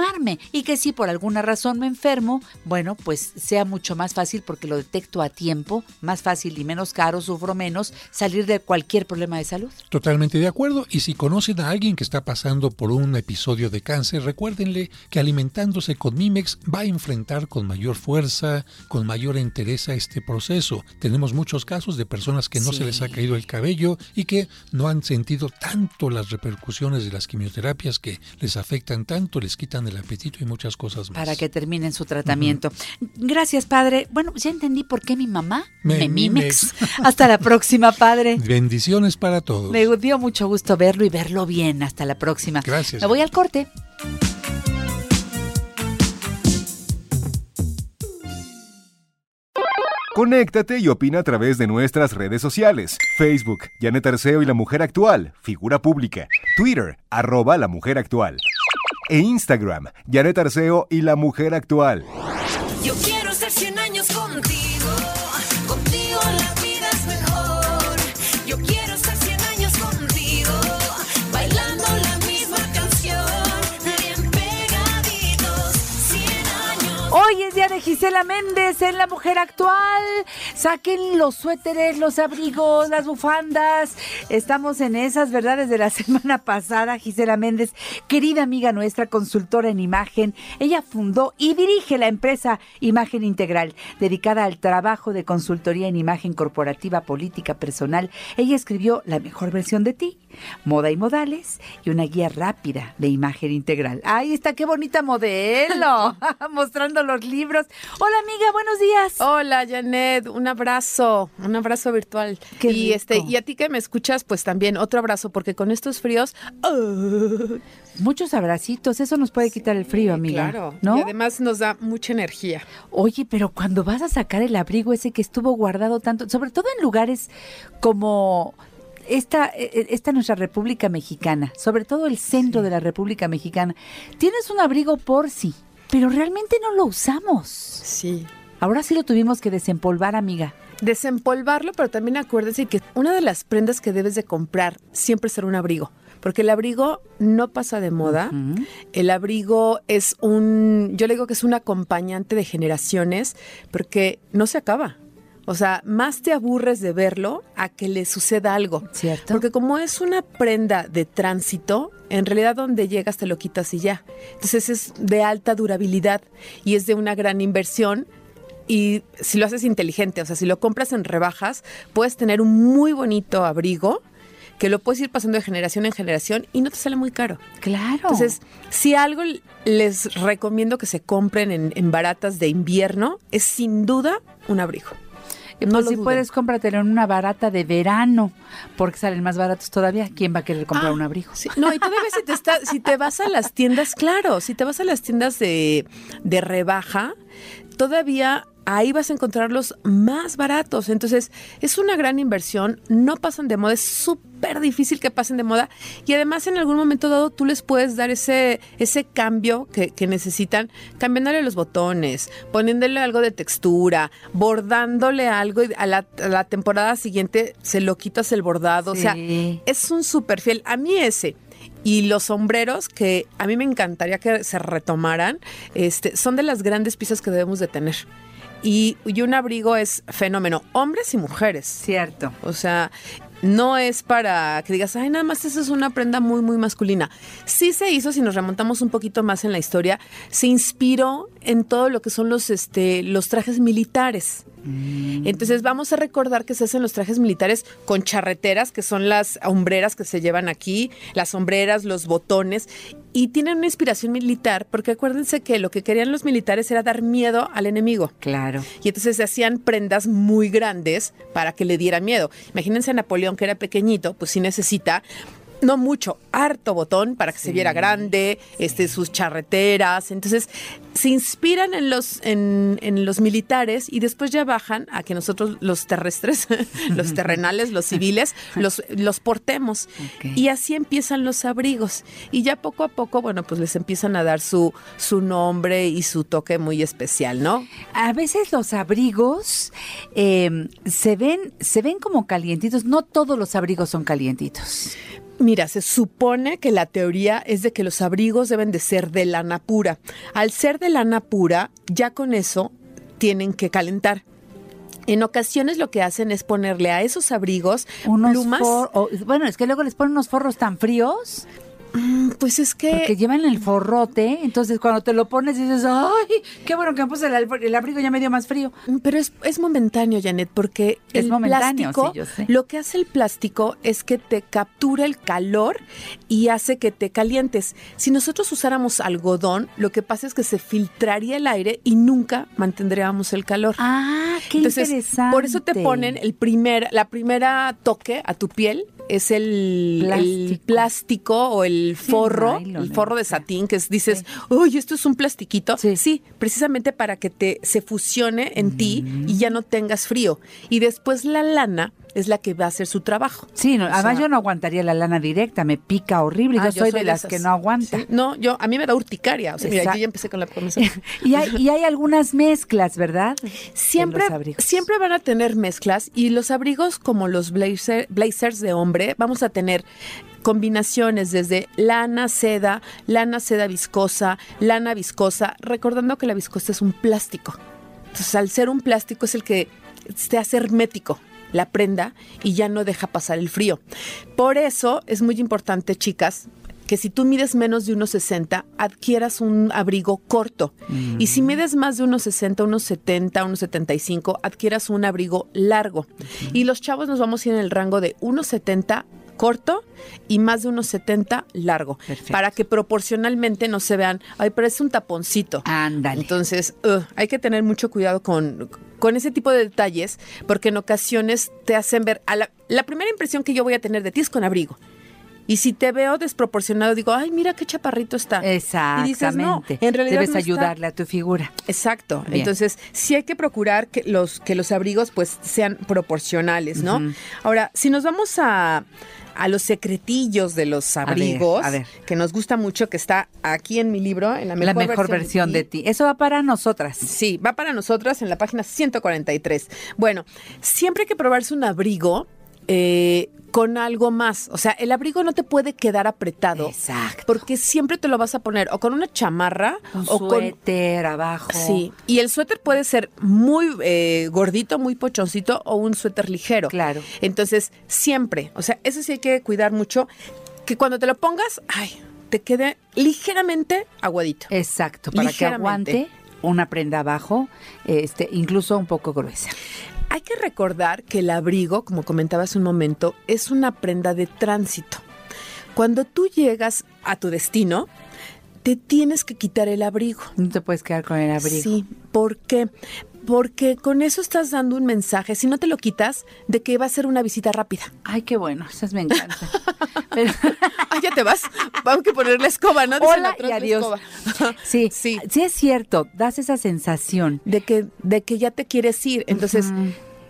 enfermarme y que si por alguna razón me enfermo, bueno, pues sea mucho más fácil porque lo detecto a tiempo, más fácil y menos caro, sufro menos, salir de cualquier problema de salud. Totalmente de acuerdo. Y si conocen a alguien que está pasando por un episodio de cáncer, recuérdenle que alimentándose con Mimex va a enfrentar con mayor fuerza, con mayor entereza este proceso. Tenemos muchos casos de personas que no Sí. se les ha caído el cabello y que no han sentido tanto las repercusiones de las quimioterapias que les afectan tanto, les quitan el apetito y muchas cosas más. Para que terminen su tratamiento. Gracias, padre. Bueno, ya entendí por qué mi mamá Me me, mimex. mimex. Hasta la próxima, padre. Bendiciones para todos. Me dio mucho gusto verlo y verlo bien. Hasta la próxima. Gracias. Me voy al corte. Conéctate y opina a través de nuestras redes sociales. Facebook, Janet Arceo y la Mujer Actual, figura pública. Twitter, arroba la Mujer Actual. E Instagram, Janet Arceo y la Mujer Actual. Yo quiero estar 100 años contigo Hoy es día de Gisela Méndez en La Mujer Actual. Saquen los suéteres, los abrigos, las bufandas. Estamos en esas verdades de la semana pasada. Gisela Méndez, querida amiga nuestra, consultora en imagen. Ella fundó y dirige la empresa Imagen Integral, dedicada al trabajo de consultoría en imagen corporativa, política, personal. Ella escribió La mejor versión de ti, Moda y Modales y una guía rápida de imagen integral. Ahí está, qué bonita modelo, mostrando los libros. Hola amiga, buenos días. Hola Janet, un abrazo, un abrazo virtual. Qué y este y a ti que me escuchas, pues también otro abrazo porque con estos fríos ¡ah! Muchos abracitos, eso nos puede quitar el frío, amiga. Claro, ¿no? y además nos da mucha energía. Oye, pero cuando vas a sacar el abrigo ese que estuvo guardado tanto, sobre todo en lugares como esta, eh, esta nuestra República Mexicana, sobre todo el centro de la República Mexicana, tienes un abrigo por sí, pero realmente no lo usamos. Sí. Ahora sí lo tuvimos que desempolvar, amiga. Desempolvarlo, pero también acuérdense que una de las prendas que debes de comprar siempre será un abrigo, porque el abrigo no pasa de moda. El abrigo es un, yo le digo que es un acompañante de generaciones, porque no se acaba. O sea, más te aburres de verlo a que le suceda algo. Cierto. Porque como es una prenda de tránsito, en realidad donde llegas te lo quitas y ya. Entonces es de alta durabilidad y es de una gran inversión. Y si lo haces inteligente, o sea, si lo compras en rebajas, puedes tener un muy bonito abrigo que lo puedes ir pasando de generación en generación y no te sale muy caro. Claro. Entonces, si algo les recomiendo que se compren en, en baratas de invierno, es sin duda un abrigo. Y No pues si puedes, cómpratelo en una barata de verano, porque salen más baratos todavía. ¿Quién va a querer comprar un abrigo? Sí, no, y todavía si te, está, si te vas a las tiendas, claro, si te vas a las tiendas de, de rebaja, todavía ahí vas a encontrarlos más baratos. Entonces, es una gran inversión, no pasan de moda, es súper difícil que pasen de moda. Y además, en algún momento dado, tú les puedes dar ese, ese cambio que, que necesitan, cambiándole los botones, poniéndole algo de textura, bordándole algo y a la, a la temporada siguiente se lo quitas el bordado. O sea, es un súper fiel. A mí ese. Y los sombreros, que a mí me encantaría que se retomaran, este, son de las grandes piezas que debemos de tener. Y, y un abrigo es fenómeno, hombres y mujeres. Cierto. O sea, no es para que digas, ay, nada más esa es una prenda muy, muy masculina. Sí se hizo, si nos remontamos un poquito más en la historia, se inspiró en todo lo que son los, este, los trajes militares. Entonces vamos a recordar que se hacen los trajes militares con charreteras, que son las hombreras que se llevan aquí, las sombreras, los botones, y tienen una inspiración militar, porque acuérdense que lo que querían los militares era dar miedo al enemigo. Claro. Y entonces se hacían prendas muy grandes para que le dieran miedo. Imagínense a Napoleón que era pequeñito, pues sí necesita no mucho, harto botón para que se viera grande, este, sus charreteras. Entonces, se inspiran en los, en, en los militares y después ya bajan a que nosotros, los terrestres, los terrenales, los civiles, los, los portemos. Y así empiezan los abrigos. Y ya poco a poco, bueno, pues les empiezan a dar su, su nombre y su toque muy especial, ¿no? A veces los abrigos eh, se ven, se ven como calientitos. No todos los abrigos son calientitos. Mira, se supone que la teoría es de que los abrigos deben de ser de lana pura. Al ser de lana pura, ya con eso tienen que calentar. En ocasiones lo que hacen es ponerle a esos abrigos Unos plumas. for- o- bueno, es que luego les ponen unos forros tan fríos. Pues es que... Porque llevan el forrote, entonces cuando te lo pones dices, ¡ay! Qué bueno que me puse el, abrigo, ya me dio más frío. Pero es, es momentáneo, Janet, porque Es el momentáneo, plástico, sí, yo sé. lo que hace el plástico es que te captura el calor y hace que te calientes. Si nosotros usáramos algodón, lo que pasa es que se filtraría el aire y nunca mantendríamos el calor. Ah, qué Entonces, interesante. por eso te ponen el primer, la primera toque a tu piel es el el Plástico. o el forro, el forro de satín, que es- dices, uy, esto es un plastiquito. Sí. Sí. precisamente para que te se fusione en ti Mm. y ya no tengas frío. Y después la lana es la que va a hacer su trabajo. Sí, no, O además yo no aguantaría la lana directa, me pica horrible. ah, yo, soy de las esas. que no aguanta. Sí. No, yo, a mí me da urticaria. O sea, mira, yo ya empecé con la conversación. Y hay, y hay algunas mezclas, ¿verdad? Siempre, siempre van a tener mezclas y los abrigos como los blazer- blazers de hombre, vamos a tener combinaciones desde lana, seda, lana, seda viscosa, lana viscosa, recordando que la viscosa es un plástico. Entonces, al ser un plástico es el que se hace hermético la prenda y ya no deja pasar el frío. Por eso es muy importante, chicas, que si tú mides menos de 1,60, adquieras un abrigo corto. Y si mides más de 1,60, 1,70, 1,75, adquieras un abrigo largo. Y los chavos nos vamos a ir en el rango de 1,70 corto y más de 1,70 largo. Perfecto. Para que proporcionalmente no se vean, ay, pero es un taponcito. Ándale. Entonces, hay que tener mucho cuidado con, con ese tipo de detalles, porque en ocasiones te hacen ver, a la, la primera impresión que yo voy a tener de ti es con abrigo. Y si te veo desproporcionado, digo, ay, mira qué chaparrito está. Exactamente. Y dices, no, en realidad Debes no está. ayudarle a tu figura. Exacto. Bien. Entonces, sí hay que procurar que los, que los abrigos pues sean proporcionales, ¿no? Ahora, si nos vamos a, a los secretillos de los abrigos, a ver. que nos gusta mucho, que está aquí en mi libro, en la La mejor, mejor versión de ti. Eso va para nosotras. Sí, va para nosotras en la página 143. Bueno, siempre hay que probarse un abrigo eh, con algo más. O sea, el abrigo no te puede quedar apretado. Exacto. Porque siempre te lo vas a poner o con una chamarra Un o con suéter abajo. Sí, y el suéter puede ser muy eh, gordito, muy pochoncito o un suéter ligero. Claro. Entonces, siempre, o sea, eso sí hay que cuidar mucho, que cuando te lo pongas, ay, te quede ligeramente aguadito. Exacto, para que aguante una prenda abajo, este, incluso un poco gruesa. Hay que recordar que el abrigo, como comentaba hace un momento, es una prenda de tránsito. Cuando tú llegas a tu destino, te tienes que quitar el abrigo. No te puedes quedar con el abrigo. Sí, ¿por qué? Porque con eso estás dando un mensaje, si no te lo quitas, de que va a ser una visita rápida. Ay, qué bueno, esas me encantan. Pero- Ah, ya te vas. Vamos que poner la escoba, ¿no? Dicen Hola atrás y adiós. Sí, Sí. sí, es cierto, das esa sensación. De que, de que ya te quieres ir. Entonces.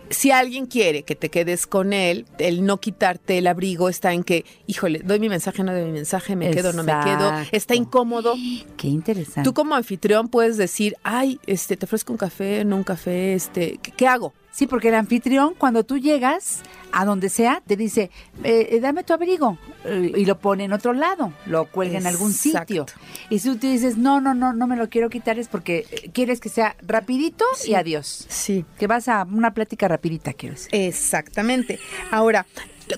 Si alguien quiere que te quedes con él, el no quitarte el abrigo está en que, híjole, doy mi mensaje, no doy mi mensaje, me quedo, no me quedo, está incómodo. Qué interesante. Tú como anfitrión puedes decir, ay, este, te ofrezco un café, no un café, este, ¿qué, qué hago? Sí, porque el anfitrión, cuando tú llegas a donde sea, te dice, eh, eh, dame tu abrigo. y lo pone en otro lado, lo cuelga en algún sitio. Y si tú dices, no, no, no, no me lo quiero quitar, es porque eh, quieres que sea rapidito y adiós. Sí. Que vas a una plática rapidita, quiero decir. Exactamente. Ahora,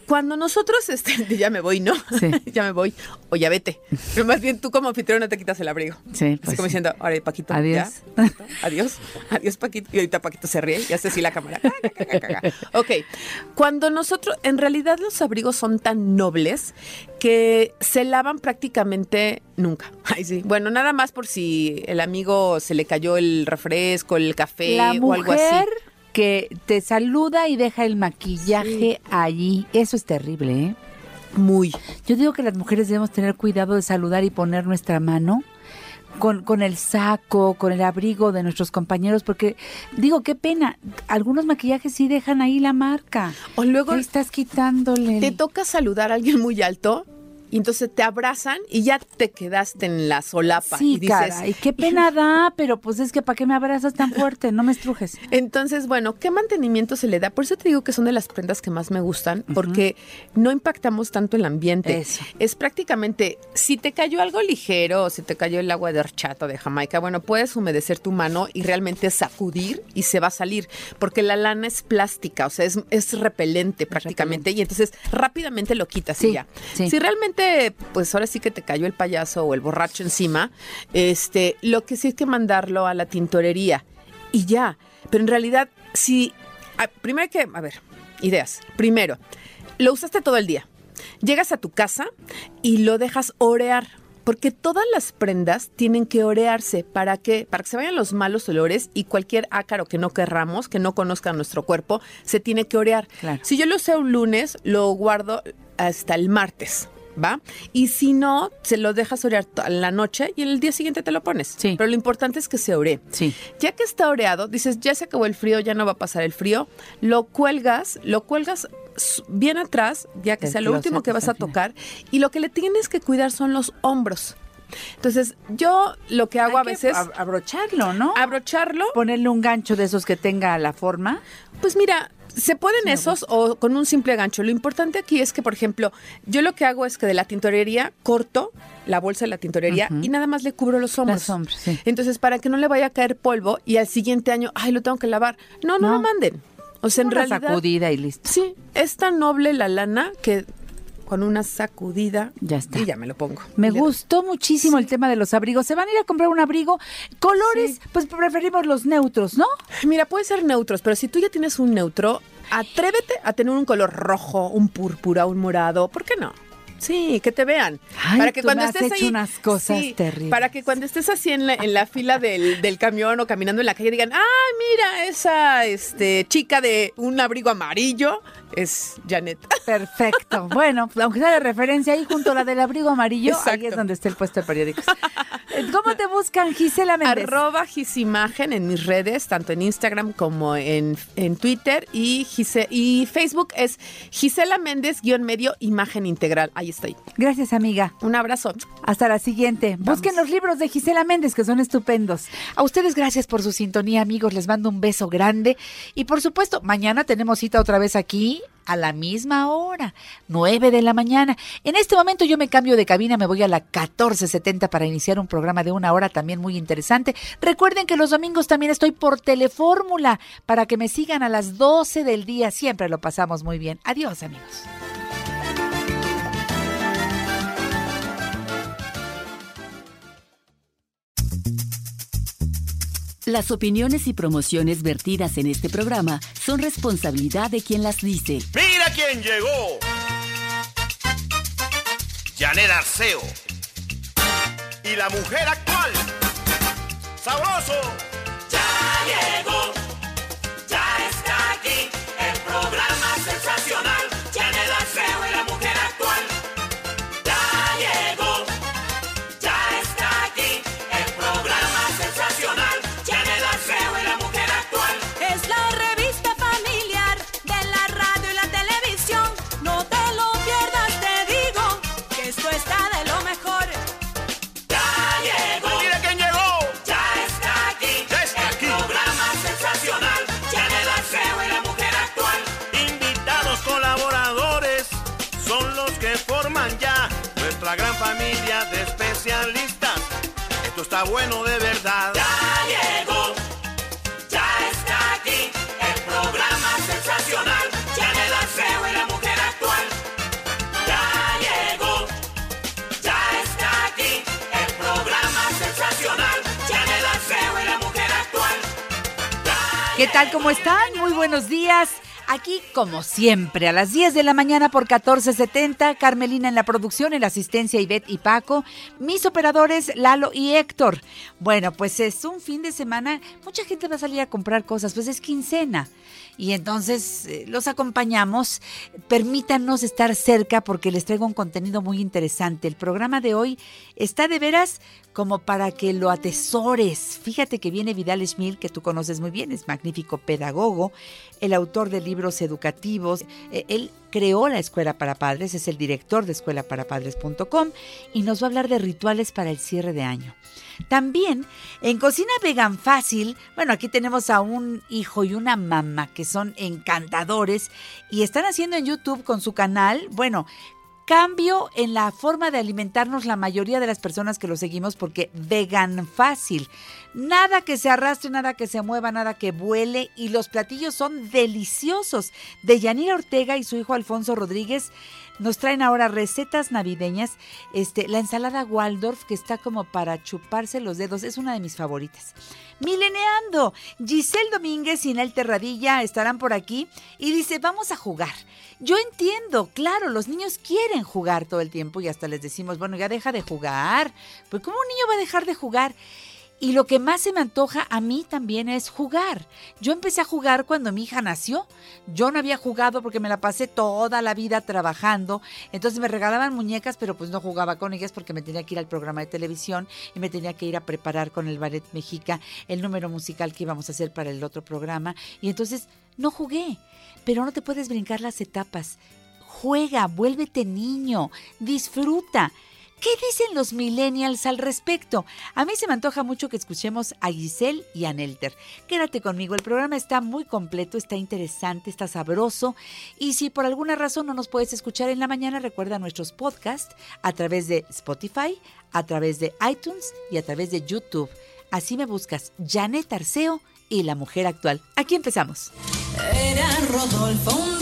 Cuando nosotros, este, ya me voy, ¿no? Sí. ya me voy. O ya vete. Pero más bien tú como anfitrión no te quitas el abrigo. Sí, Así pues como sí. diciendo, ahora Paquito, Adiós. ya, Paquito, adiós, adiós Paquito. Y ahorita Paquito se ríe y hace así la cámara. ok, cuando nosotros, en realidad los abrigos son tan nobles que se lavan prácticamente nunca. Ay, sí. Bueno, nada más por si el amigo se le cayó el refresco, el café La o algo así. Que te saluda y deja el maquillaje allí, eso es terrible, ¿eh? Muy. Yo digo que las mujeres debemos tener cuidado de saludar y poner nuestra mano con, con el saco, con el abrigo de nuestros compañeros, porque digo, qué pena, algunos maquillajes sí dejan ahí la marca. O luego estás quitándole. te toca saludar a alguien muy alto y entonces te abrazan y ya te quedaste en la solapa. Sí, y dices, cara, y qué pena da, pero pues es que ¿para qué me abrazas tan fuerte? No me estrujes. Entonces, bueno, ¿qué mantenimiento se le da? Por eso te digo que son de las prendas que más me gustan, porque no impactamos tanto el ambiente. Eso. Es prácticamente, si te cayó algo ligero, o si te cayó el agua de horchata de Jamaica, bueno, puedes humedecer tu mano y realmente sacudir y se va a salir, porque la lana es plástica, o sea, es, es repelente prácticamente, y entonces rápidamente lo quitas y Sí, ya. sí. Si realmente, pues ahora sí que te cayó el payaso o el borracho encima, este, lo que sí hay que mandarlo a la tintorería y ya. Pero en realidad, si. ah, Primero que. A ver, ideas. Primero, lo usaste todo el día. Llegas a tu casa y lo dejas orear. Porque todas las prendas tienen que orearse. ¿Para qué? Para que se vayan los malos olores y cualquier ácaro que no querramos, que no conozca nuestro cuerpo, se tiene que orear. Claro. Si yo lo usé un lunes, lo guardo hasta el martes. ¿Va? Y si no, se lo dejas orear la noche y el día siguiente te lo pones. Sí. Pero lo importante es que se oree. Sí. Ya que está oreado, dices, ya se acabó el frío, ya no va a pasar el frío, lo cuelgas, lo cuelgas bien atrás, ya que sea lo último que vas a tocar, y lo que le tienes que cuidar son los hombros. Entonces, yo lo que hago Hay a veces, ab- abrocharlo, ¿no? abrocharlo, Ponerle un gancho de esos que tenga la forma. pues mira, se pueden esos o con un simple gancho. Lo importante aquí es que, por ejemplo, yo lo que hago es que de la tintorería corto la bolsa de la tintorería y nada más le cubro los hombros. Las hombros, sí. Entonces, para que no le vaya a caer polvo y al siguiente año, ay, lo tengo que lavar. No, no, No. lo manden. O sea, en realidad, sacudida y listo. sí, es tan noble la lana que con una sacudida Ya está. y ya me lo pongo. Me le- gustó muchísimo el tema de los abrigos. ¿Se van a ir a comprar un abrigo? Colores, pues preferimos los neutros, ¿no? Mira, puede ser neutros, pero si tú ya tienes un neutro, atrévete a tener un color rojo, un púrpura, un morado, ¿por qué no? Sí, que te vean. Ay, tú me has hecho unas cosas terribles. Para que cuando estés así en la, en la fila del, del camión o caminando en la calle digan, ah, mira, esa este, chica de un abrigo amarillo es Janet. Perfecto. Bueno, aunque sea de referencia ahí junto a la del abrigo amarillo, ahí es donde está el puesto de periódicos. ¿Cómo te buscan, Gisela Méndez? Arroba Gisimagen en mis redes, tanto en Instagram como en, en Twitter y, Gise- y Facebook es Gisela Méndez guion medio imagen integral. Ahí estoy. Gracias, amiga. Un abrazo. Hasta la siguiente. Busquen los libros de Gisela Méndez, que son estupendos. A ustedes gracias por su sintonía, amigos. Les mando un beso grande. Y por supuesto, mañana tenemos cita otra vez aquí a la misma hora, 9 de la mañana. En este momento yo me cambio de cabina, me voy a la 1470 para iniciar un programa de una hora también muy interesante. Recuerden que los domingos también estoy por Telefórmula para que me sigan a las 12 del día. Siempre lo pasamos muy bien. Adiós, amigos. Las opiniones y promociones vertidas en este programa son responsabilidad de quien las dice. Mira quién llegó. Janet Arceo. Y la mujer actual. Sabroso. esto está bueno de verdad. Ya llegó, ya está aquí, el programa sensacional, ya le danceo y la mujer actual. Ya llegó, ya está aquí, el programa sensacional, ya le danceo y la mujer actual. Ya ¿Qué tal? ¿Cómo están? Muy buenos días. Aquí, como siempre, a las 10 de la mañana por 1470, Carmelina en la producción, en la asistencia Ivette y Paco, mis operadores Lalo y Héctor. Bueno, pues es un fin de semana, mucha gente va a salir a comprar cosas, pues es quincena. Y entonces eh, los acompañamos. Permítanos estar cerca porque les traigo un contenido muy interesante. El programa de hoy está de veras como para que lo atesores. Fíjate que viene Vidal Schmil, que tú conoces muy bien, es magnífico pedagogo, el autor de libros educativos. Eh, Él creó la Escuela para Padres, es el director de escuelaparapadres.com y nos va a hablar de rituales para el cierre de año. También en Cocina Vegan Fácil, bueno, aquí tenemos a un hijo y una mamá que son encantadores y están haciendo en YouTube con su canal, bueno, cambio en la forma de alimentarnos la mayoría de las personas que lo seguimos porque vegan fácil. Nada que se arrastre, nada que se mueva, nada que vuele y los platillos son deliciosos. De Yanira Ortega y su hijo Alfonso Rodríguez nos traen ahora recetas navideñas. Este, la ensalada Waldorf que está como para chuparse los dedos, es una de mis favoritas. Mileneando, Giselle Domínguez y Nel Terradilla estarán por aquí y dice, vamos a jugar. Yo entiendo, claro, los niños quieren jugar todo el tiempo y hasta les decimos, bueno, ya deja de jugar. Pues ¿cómo un niño va a dejar de jugar? Y lo que más se me antoja a mí también es jugar. Yo empecé a jugar cuando mi hija nació. Yo no había jugado porque me la pasé toda la vida trabajando. Entonces me regalaban muñecas, pero pues no jugaba con ellas porque me tenía que ir al programa de televisión y me tenía que ir a preparar con el Ballet Mexica el número musical que íbamos a hacer para el otro programa. Y entonces no jugué. Pero no te puedes brincar las etapas. Juega, vuélvete niño, disfruta. ¿Qué dicen los millennials al respecto? A mí se me antoja mucho que escuchemos a Giselle y a Nelter. Quédate conmigo, el programa está muy completo, está interesante, está sabroso. Y si por alguna razón no nos puedes escuchar en la mañana, recuerda nuestros podcasts a través de Spotify, a través de iTunes y a través de YouTube. Así me buscas, Janet Arceo y la mujer actual. Aquí empezamos. Era Rodolfo un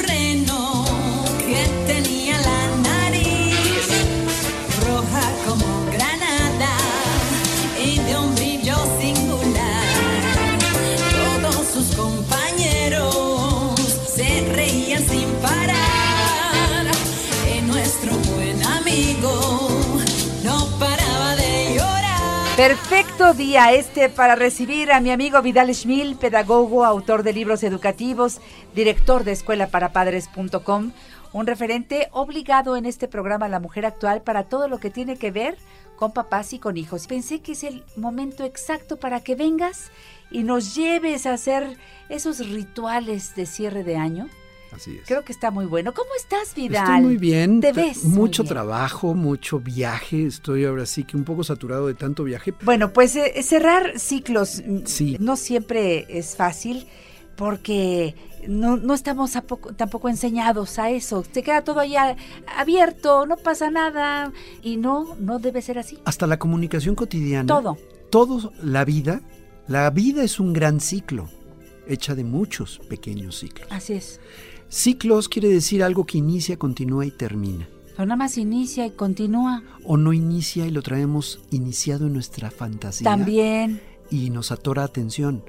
Perfecto día este para recibir a mi amigo Vidal Schmil, pedagogo, autor de libros educativos, director de escuelaparapadres.com, un referente obligado en este programa La Mujer Actual para todo lo que tiene que ver con papás y con hijos. Pensé que es el momento exacto para que vengas y nos lleves a hacer esos rituales de cierre de año. Así es. Creo que está muy bueno. ¿Cómo estás, Vidal? Estoy muy bien. Te ves Mucho bien. trabajo, mucho viaje. Estoy ahora sí que un poco saturado de tanto viaje. Bueno, pues eh, cerrar ciclos mm, Sí. no siempre es fácil porque no, no estamos a poco- tampoco enseñados a eso. Se queda todo ahí a- abierto, no pasa nada y no, no debe ser así. Hasta la comunicación cotidiana. Todo. Todo, la vida. La vida es un gran ciclo, hecha de muchos pequeños ciclos. Así es. Ciclos quiere decir algo que inicia, continúa y termina. Pero nada más inicia y continúa. O no inicia y lo traemos iniciado en nuestra fantasía. También. y nos atora atención.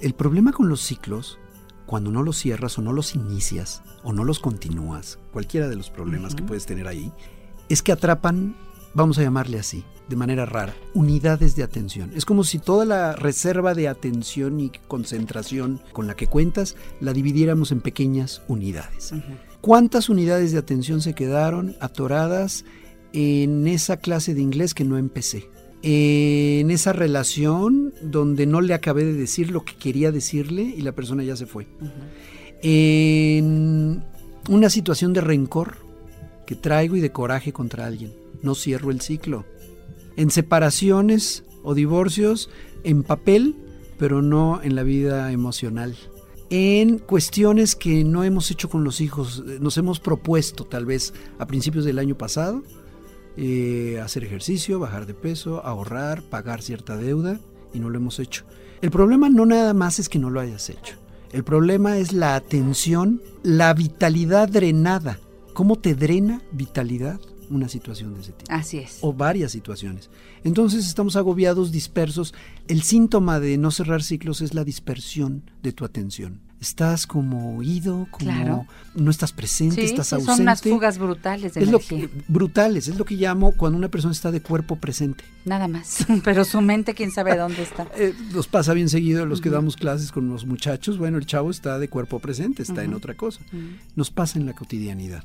El problema con los ciclos, cuando no los cierras o no los inicias o no los continúas, cualquiera de los problemas que puedes tener ahí, es que atrapan, vamos a llamarle así, de manera rara, unidades de atención. Es como si toda la reserva de atención y concentración con la que cuentas la dividiéramos en pequeñas unidades. ¿Cuántas unidades de atención se quedaron atoradas en esa clase de inglés que no empecé? En esa relación donde no le acabé de decir lo que quería decirle y la persona ya se fue. En una situación de rencor que traigo y de coraje contra alguien. No cierro el ciclo. En separaciones o divorcios en papel, pero no en la vida emocional en cuestiones que no hemos hecho con los hijos. Nos hemos propuesto tal vez a principios del año pasado eh, hacer ejercicio, bajar de peso, ahorrar, pagar cierta deuda y no lo hemos hecho. El problema no nada más es que no lo hayas hecho. El problema es la atención, la vitalidad drenada. ¿Cómo te drena vitalidad? Una situación de ese tipo. Así es. O varias situaciones. Entonces estamos agobiados, dispersos. El síntoma de no cerrar ciclos es la dispersión de tu atención. Estás como oído, como Claro. no estás presente, Sí, estás sí, ausente. son unas fugas brutales de es lo energía. que, brutales, es lo que llamo cuando una persona está de cuerpo presente. Nada más. Pero su mente, quién sabe dónde está. Eh, nos pasa bien seguido los que damos clases con los muchachos. Bueno, el chavo está de cuerpo presente, está en otra cosa. Nos pasa en la cotidianidad.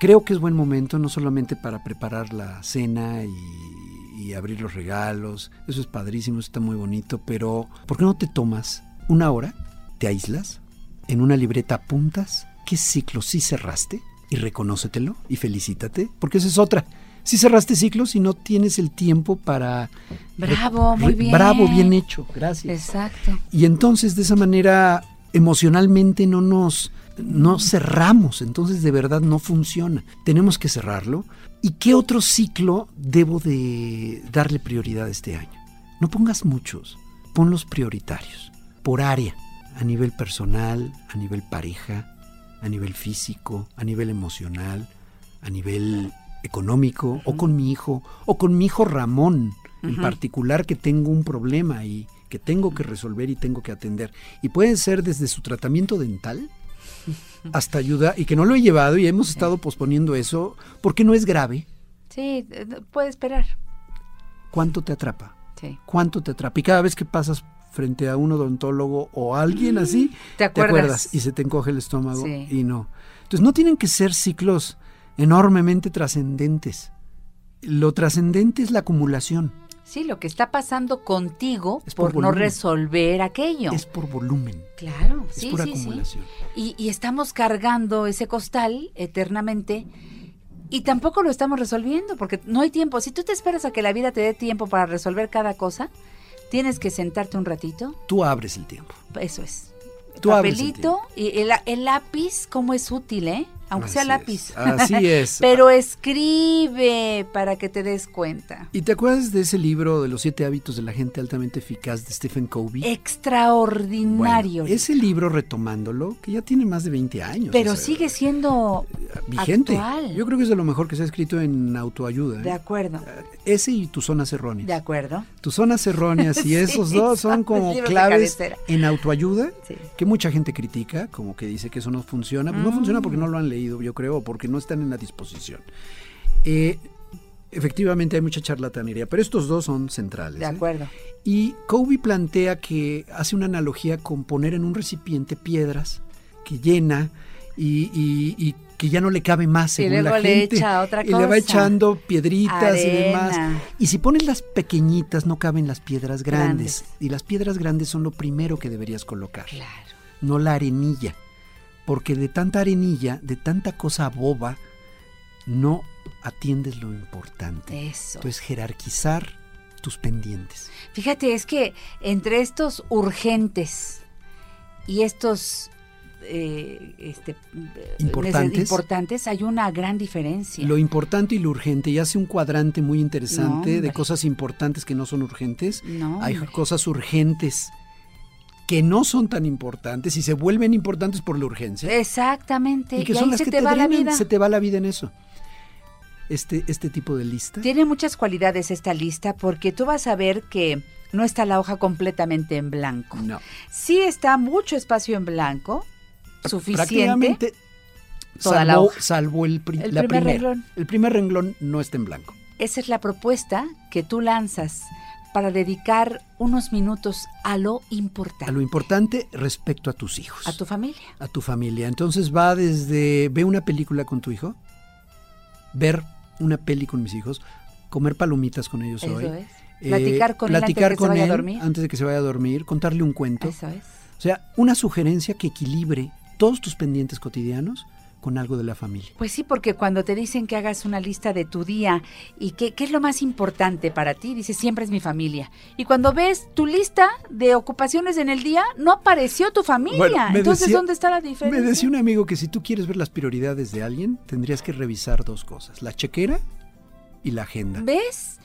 Creo que es buen momento no solamente para preparar la cena y, y abrir los regalos. Eso es padrísimo, está muy bonito. Pero, ¿por qué no te tomas una hora, te aíslas, en una libreta apuntas qué ciclo sí cerraste y reconócetelo y felicítate? Porque esa es otra. Si cerraste ciclos y no tienes el tiempo para... Bravo, muy bien. Bravo, bien hecho, gracias. Exacto. Y entonces de esa manera emocionalmente no nos no cerramos, entonces de verdad no funciona. Tenemos que cerrarlo. ¿Y qué otro ciclo debo de darle prioridad este año? No pongas muchos, pon los prioritarios, por área, a nivel personal, a nivel pareja, a nivel físico, a nivel emocional, a nivel económico, o con mi hijo, o con mi hijo Ramón, en particular que tengo un problema y que tengo que resolver y tengo que atender. Y puede ser desde su tratamiento dental hasta ayuda, y que no lo he llevado y hemos estado posponiendo eso porque no es grave. Sí, puede esperar. ¿Cuánto te atrapa? Sí. ¿Cuánto te atrapa? Y cada vez que pasas frente a un odontólogo o a alguien así, Mm, ¿Te acuerdas? y se te encoge el estómago Sí. y no. Entonces no tienen que ser ciclos enormemente trascendentes. Lo trascendente es la acumulación, Sí, lo que está pasando contigo Es por, por no resolver aquello. es por volumen, Claro, es sí, por sí, sí. acumulación. Y, y estamos cargando ese costal eternamente y tampoco lo estamos resolviendo porque no hay tiempo. Si tú te esperas a que la vida te dé tiempo para resolver cada cosa, tienes que sentarte un ratito. Tú abres el tiempo. Eso es. Tú abres el Papelito y el, el lápiz, cómo es útil, ¿eh? Aunque sea lápiz. es, así es. Pero escribe para que te des cuenta. ¿Y te acuerdas de ese libro de los siete hábitos de la gente altamente eficaz de Stephen Covey? Extraordinario. Bueno, ese libro retomándolo, que ya tiene más de 20 años. pero o sea, sigue siendo vigente. actual. Yo creo que es de lo mejor que se ha escrito en autoayuda. ¿eh? De acuerdo. Ese y tus zonas erróneas. De acuerdo. Tus zonas erróneas y Sí, esos dos son como claves en autoayuda Sí. que mucha gente critica, como que dice que eso no funciona. Pues no Mm. funciona porque no lo han leído, yo creo, porque no están en la disposición. Eh, efectivamente hay mucha charlatanería, pero estos dos son centrales. De ¿eh? acuerdo. Y Kobe plantea que hace una analogía con poner en un recipiente piedras que llena y, y- y que ya no le cabe más Y según la luego le gente. echa otra y le va cosa. echando piedritas y demás. Y si pones las pequeñitas no caben las piedras grandes. Grandes. Y las piedras grandes son lo primero que deberías colocar. No la arenilla. Porque de tanta arenilla, de tanta cosa boba, no atiendes lo importante. Eso. Entonces jerarquizar tus pendientes. Fíjate, es que entre estos urgentes y estos eh, este, eh, Importantes. importantes hay una gran diferencia. Lo importante y lo urgente, y hace un cuadrante muy interesante No, de cosas importantes que no son urgentes. No, Hay hombre. cosas urgentes que no son tan importantes y se vuelven importantes por la urgencia. Exactamente. y que y son ahí las se que te, va la vida. se te va la vida en eso. Este, este tipo de lista. Tiene muchas cualidades esta lista porque tú vas a ver que no está la hoja completamente en blanco. No. Sí está mucho espacio en blanco, suficiente. Prácticamente, toda la salvo, hoja. salvo el, pri- El la primer primera. renglón. El primer renglón no está en blanco. Esa es la propuesta que tú lanzas para dedicar unos minutos a lo importante, A lo importante respecto a tus hijos. a tu familia. a tu familia. Entonces va desde ve una película con tu hijo, ver una peli con mis hijos, comer palomitas con ellos Eso hoy. es. Platicar con él antes de que se con vaya a dormir. antes de que se vaya a dormir, contarle un cuento. Eso es. O sea, una sugerencia que equilibre todos tus pendientes cotidianos con algo de la familia. Pues sí, porque cuando te dicen que hagas una lista de tu día y qué, es lo más importante para ti, dices siempre es mi familia. Y cuando ves tu lista de ocupaciones en el día, no apareció tu familia. Bueno, Entonces, decía- ¿dónde está la diferencia? Me decía un amigo que si tú quieres ver las prioridades de alguien, tendrías que revisar dos cosas, la chequera y la agenda. ¿Ves?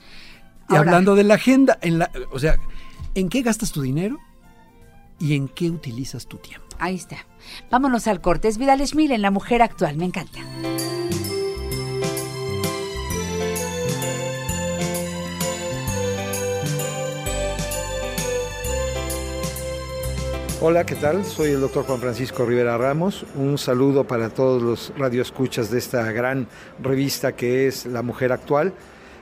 Y Ahora- hablando de la agenda, en la, o sea, ¿en qué gastas tu dinero y en qué utilizas tu tiempo? Ahí está. Vámonos al corte. Es Vidal Schmil en La Mujer Actual. Me encanta. Hola, ¿qué tal? Soy el doctor Juan Francisco Rivera Ramos. Un saludo para todos los radioescuchas de esta gran revista que es La Mujer Actual,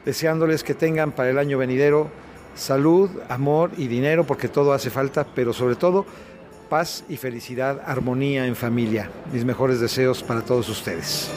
deseándoles que tengan para el año venidero salud, amor y dinero, porque todo hace falta, pero sobre todo paz y felicidad, armonía en familia. Mis mejores deseos para todos ustedes.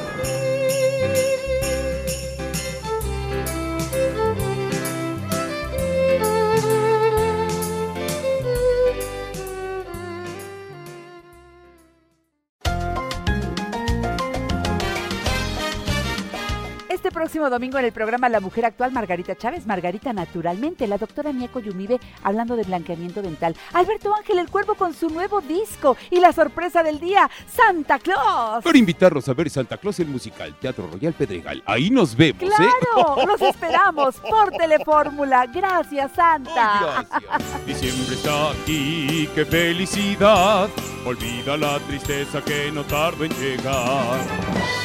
Próximo domingo en el programa La Mujer Actual, Margarita Chávez, Margarita Naturalmente, la doctora Mieko Yumibe hablando de blanqueamiento dental, Alberto Ángel el Cuervo con su nuevo disco y la sorpresa del día, Santa Claus. Para invitarlos a ver Santa Claus el musical, Teatro Royal Pedregal. Ahí nos vemos, ¿eh? ¡Claro! ¡Los esperamos por Telefórmula! ¡Gracias, Santa! Diciembre está aquí, qué felicidad. Olvida la tristeza que no tarda en llegar.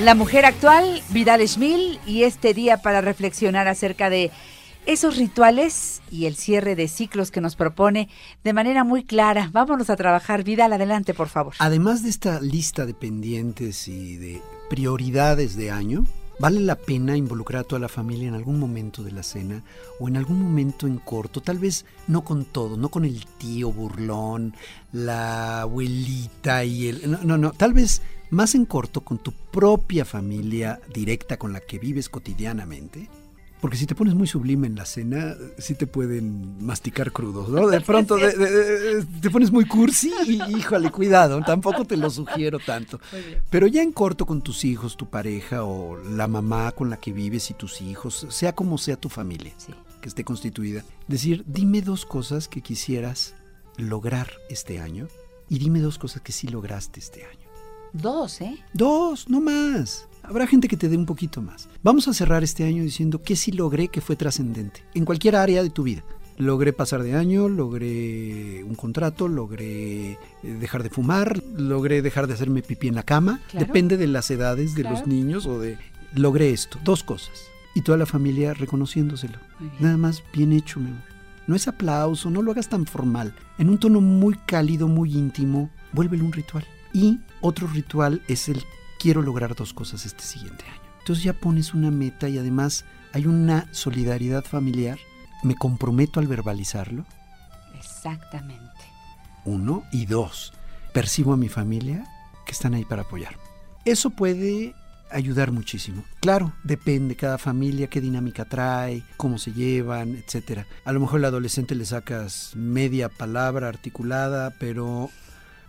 La mujer actual, Vidal Schmil, y este día para reflexionar acerca de esos rituales y el cierre de ciclos que nos propone de manera muy clara. Vámonos a trabajar. Vidal, adelante, por favor. Además de esta lista de pendientes y de prioridades de año, vale la pena involucrar a toda la familia en algún momento de la cena o en algún momento en corto, tal vez no con todo, no con el tío burlón, la abuelita y el... No, no, no, tal vez más en corto con tu propia familia directa con la que vives cotidianamente. Porque si te pones muy sublime en la cena, sí te pueden masticar crudos, ¿no? De pronto de- de- de- te pones muy cursi y híjole, cuidado, tampoco te lo sugiero tanto. Pero ya en corto con tus hijos, tu pareja o la mamá con la que vives y tus hijos, sea como sea tu familia que esté constituida, decir, dime dos cosas que quisieras lograr este año y dime dos cosas que sí lograste este año. Dos, ¿eh? Dos, no más. Habrá gente que te dé un poquito más. Vamos a cerrar este año diciendo que sí logré que fue trascendente en cualquier área de tu vida. Logré pasar de año, logré un contrato, logré eh, dejar de fumar, logré dejar de hacerme pipí en la cama. Claro. Depende de las edades de Claro. los niños o de... Logré esto, dos cosas. Y toda la familia reconociéndoselo. Nada más bien hecho, mi amor. No es aplauso, no lo hagas tan formal. En un tono muy cálido, muy íntimo, vuélvelo un ritual. Y otro ritual es el quiero lograr dos cosas este siguiente año. Entonces ya pones una meta y además hay una solidaridad familiar. Me comprometo al verbalizarlo. Exactamente. Uno. Y dos, percibo a mi familia que están ahí para apoyar. Eso puede ayudar muchísimo. Claro, depende cada familia, qué dinámica trae, cómo se llevan, etcétera. A lo mejor al adolescente le sacas media palabra articulada, pero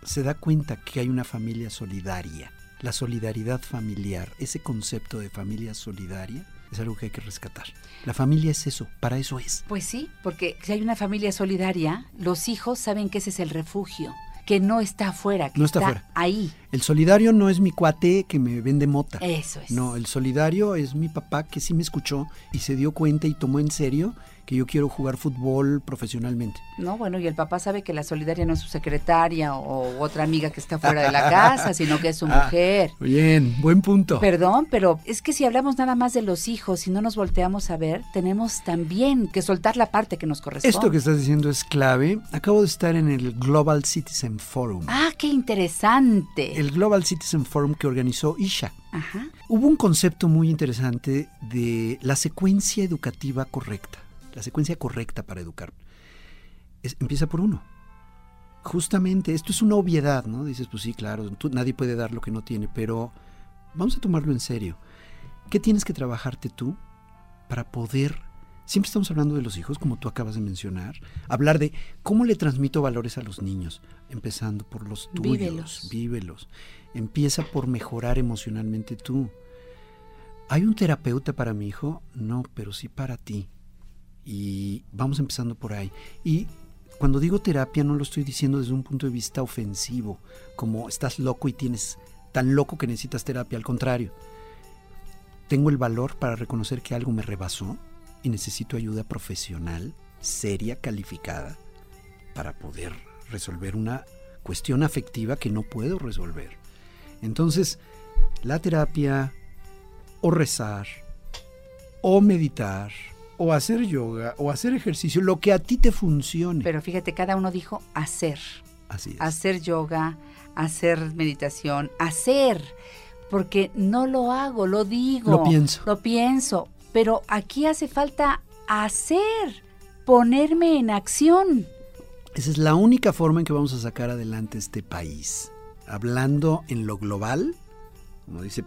se da cuenta que hay una familia solidaria. La solidaridad familiar, ese concepto de familia solidaria, es algo que hay que rescatar. La familia es eso, para eso es. Pues sí, porque si hay una familia solidaria, los hijos saben que ese es el refugio, que no está afuera, que No está afuera. ahí. El solidario no es mi cuate que me vende mota. Eso es. No, el solidario es mi papá que sí me escuchó y se dio cuenta y tomó en serio que yo quiero jugar fútbol profesionalmente. No, bueno, y el papá sabe que la solidaria no es su secretaria o otra amiga que está fuera de la casa, sino que es su Ah, mujer. Bien, buen punto. Perdón, pero es que si hablamos nada más de los hijos y no nos volteamos a ver, tenemos también que soltar la parte que nos corresponde. Esto que estás diciendo es clave. Acabo de estar en el Global Citizen Forum. Ah, qué interesante. El Global Citizen Forum que organizó Isha. Ajá. Hubo un concepto muy interesante de la secuencia educativa correcta. La secuencia correcta para educar. Es- empieza por uno. Justamente, esto es una obviedad, ¿no? Dices, pues sí, claro, tú- nadie puede dar lo que no tiene, pero vamos a tomarlo en serio. ¿Qué tienes que trabajarte tú para poder... Siempre estamos hablando de los hijos, como tú acabas de mencionar. Hablar de cómo le transmito valores a los niños, empezando por los tuyos. Vívelos. vívelos. Empieza por mejorar emocionalmente tú. ¿hay un terapeuta para mi hijo? No, pero sí para ti. Y vamos empezando por ahí. Y cuando digo terapia no lo estoy diciendo desde un punto de vista ofensivo, como estás loco y tienes tan loco que necesitas terapia. Al contrario, tengo el valor para reconocer que algo me rebasó y necesito ayuda profesional, seria, calificada, para poder resolver una cuestión afectiva que no puedo resolver. Entonces, la terapia o rezar o meditar o hacer yoga o hacer ejercicio, lo que a ti te funcione. Pero fíjate, cada uno dijo hacer. Así es. Hacer yoga, hacer meditación, hacer. Porque no lo hago, lo digo. Lo pienso. Lo pienso. Pero aquí hace falta hacer, ponerme en acción. Esa es la única forma en que vamos a sacar adelante este país. Hablando en lo global, como dice,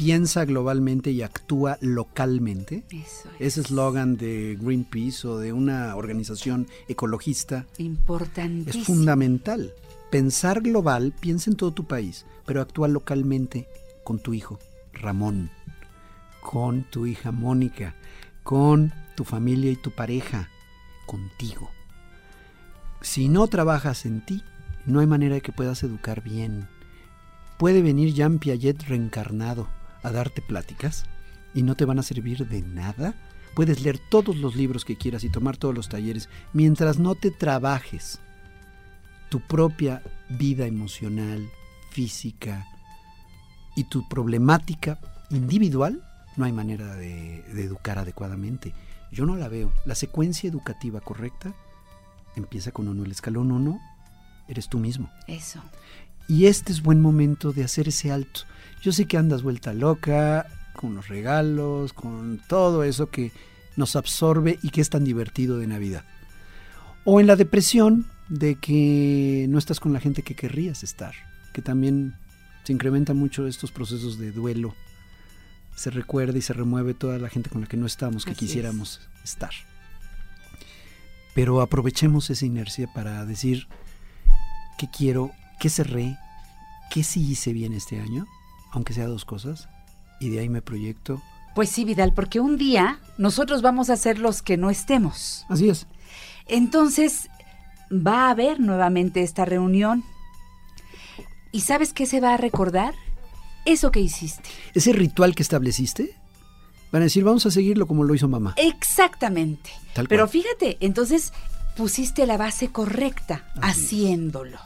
piensa globalmente y actúa localmente. Eso Ese eslogan de Greenpeace o de una organización ecologista es fundamental. Pensar global, piensa en todo tu país, pero actúa localmente con tu hijo, Ramón, con tu hija Mónica, con tu familia y tu pareja, contigo. Si no trabajas en ti, no hay manera de que puedas educar bien. Puede venir Jean Piaget reencarnado a darte pláticas y no te van a servir de nada. Puedes leer todos los libros que quieras y tomar todos los talleres mientras no te trabajes tu propia vida emocional, física y tu problemática individual, no hay manera de, de educar adecuadamente. Yo no la veo. La secuencia educativa correcta empieza con uno. El escalón uno eres tú mismo. Eso. Y este es buen momento de hacer ese alto. Yo sé que andas vuelta loca con los regalos, con todo eso que nos absorbe y que es tan divertido de Navidad. O en la depresión de que no estás con la gente que querrías estar, que también se incrementan mucho estos procesos de duelo. Se recuerda y se remueve toda la gente con la que no estamos, que Así es. quisiéramos estar. Pero aprovechemos esa inercia para decir qué quiero, qué cerré, qué sí hice bien este año, aunque sea dos cosas, y de ahí me proyecto. Pues sí, Vidal, porque un día nosotros vamos a ser los que no estemos. Así es. Entonces, va a haber nuevamente esta reunión. ¿Y sabes qué se va a recordar? Eso que hiciste. Ese ritual que estableciste, van a decir, vamos a seguirlo como lo hizo mamá. Exactamente. Tal Pero fíjate, entonces pusiste la base correcta haciéndolo.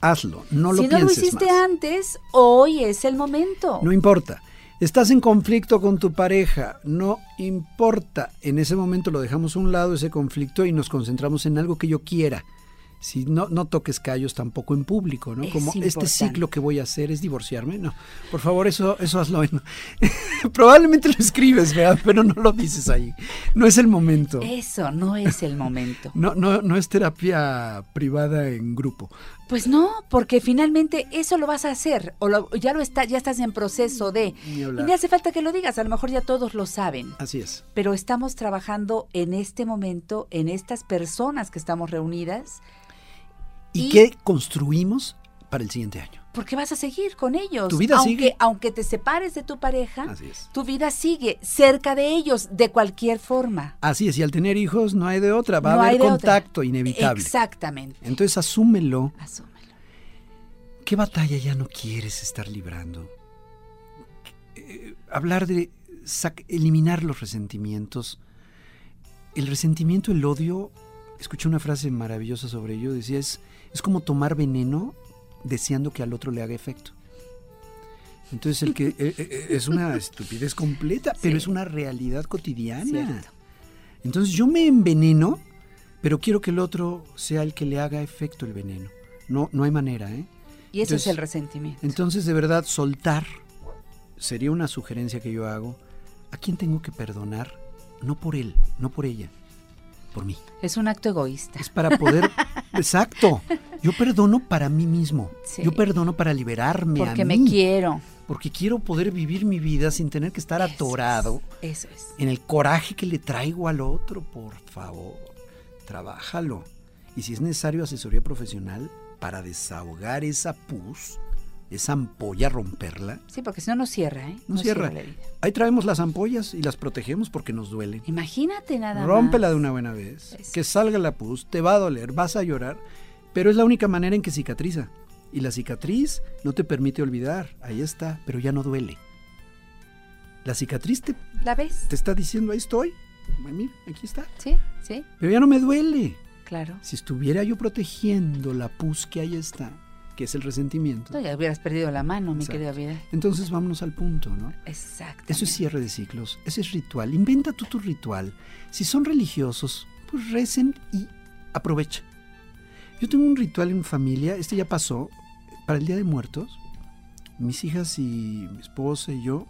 Hazlo, no lo si no lo hiciste más. antes, hoy es el momento. No importa. Estás en conflicto con tu pareja, no importa. En ese momento lo dejamos a un lado ese conflicto y nos concentramos en algo que yo quiera. Si no, no toques callos tampoco en público, ¿no? Es Como este ciclo que voy a hacer es divorciarme. No, por favor, eso, eso hazlo. en- Probablemente lo escribes, ¿verdad? Pero no lo dices ahí. No es el momento. Eso no es el momento. No, no, no es terapia privada en grupo. Pues no, porque finalmente eso lo vas a hacer o lo- ya lo está, ya estás en proceso de. Ni Y ni hace falta que lo digas, a lo mejor ya todos lo saben. Así es. Pero estamos trabajando en este momento, en estas personas que estamos reunidas, ¿Y, Y- qué construimos para el siguiente año? Porque vas a seguir con ellos. Tu vida aunque, sigue. Aunque te separes de tu pareja, Así es. tu vida sigue cerca de ellos, de cualquier forma. Así es, y al tener hijos no hay de otra, va No a haber otra. contacto inevitable. Exactamente. Entonces asúmelo. Asúmelo. ¿Qué batalla ya no quieres estar librando? Eh, hablar de eliminar los resentimientos. El resentimiento, el odio, escuché una frase maravillosa sobre ello, decía, es, es como tomar veneno deseando que al otro le haga efecto. Entonces el que eh, eh, es una estupidez completa, pero es una realidad cotidiana. Cierto. Entonces yo me enveneno, pero quiero que el otro sea el que le haga efecto el veneno. No, no hay manera, ¿eh? Y eso Entonces- es el resentimiento. Entonces, de verdad, soltar sería una sugerencia que yo hago. ¿A quién tengo que perdonar? No por él, no por ella, por mí. Es un acto egoísta. Es para poder... Exacto. Yo perdono para mí mismo. Sí. Yo perdono para liberarme Porque a me mí. quiero. Porque quiero poder vivir mi vida sin tener que estar atorado Eso es. en el coraje que le traigo al otro. Por favor, trabájalo. Y si es necesario asesoría profesional para desahogar esa pus, esa ampolla, romperla. Sí, porque si no, no cierra, ¿eh? No, cierra. la. Ahí traemos las ampollas y las protegemos porque nos duelen. Imagínate nada Rómpela más. de una buena vez. Que salga la pus, te va a doler, vas a llorar, pero es la única manera en que cicatriza. Y la cicatriz no te permite olvidar, ahí está, pero ya no duele. La cicatriz te, ¿La ves? te está diciendo, ahí estoy. Mira, aquí está. Sí, sí, Pero ya no me duele. claro. Si estuviera yo protegiendo la pus que ahí está, que es el resentimiento, No, ya hubieras perdido la mano, mi querida vida. entonces vámonos al punto, ¿no? Exacto. Eso es cierre de ciclos, ese es ritual. Inventa tú tu ritual. Si son religiosos, pues recen y aprovecha. Yo tengo un ritual en familia, este ya pasó, para el Día de Muertos. Mis hijas y mi esposa y yo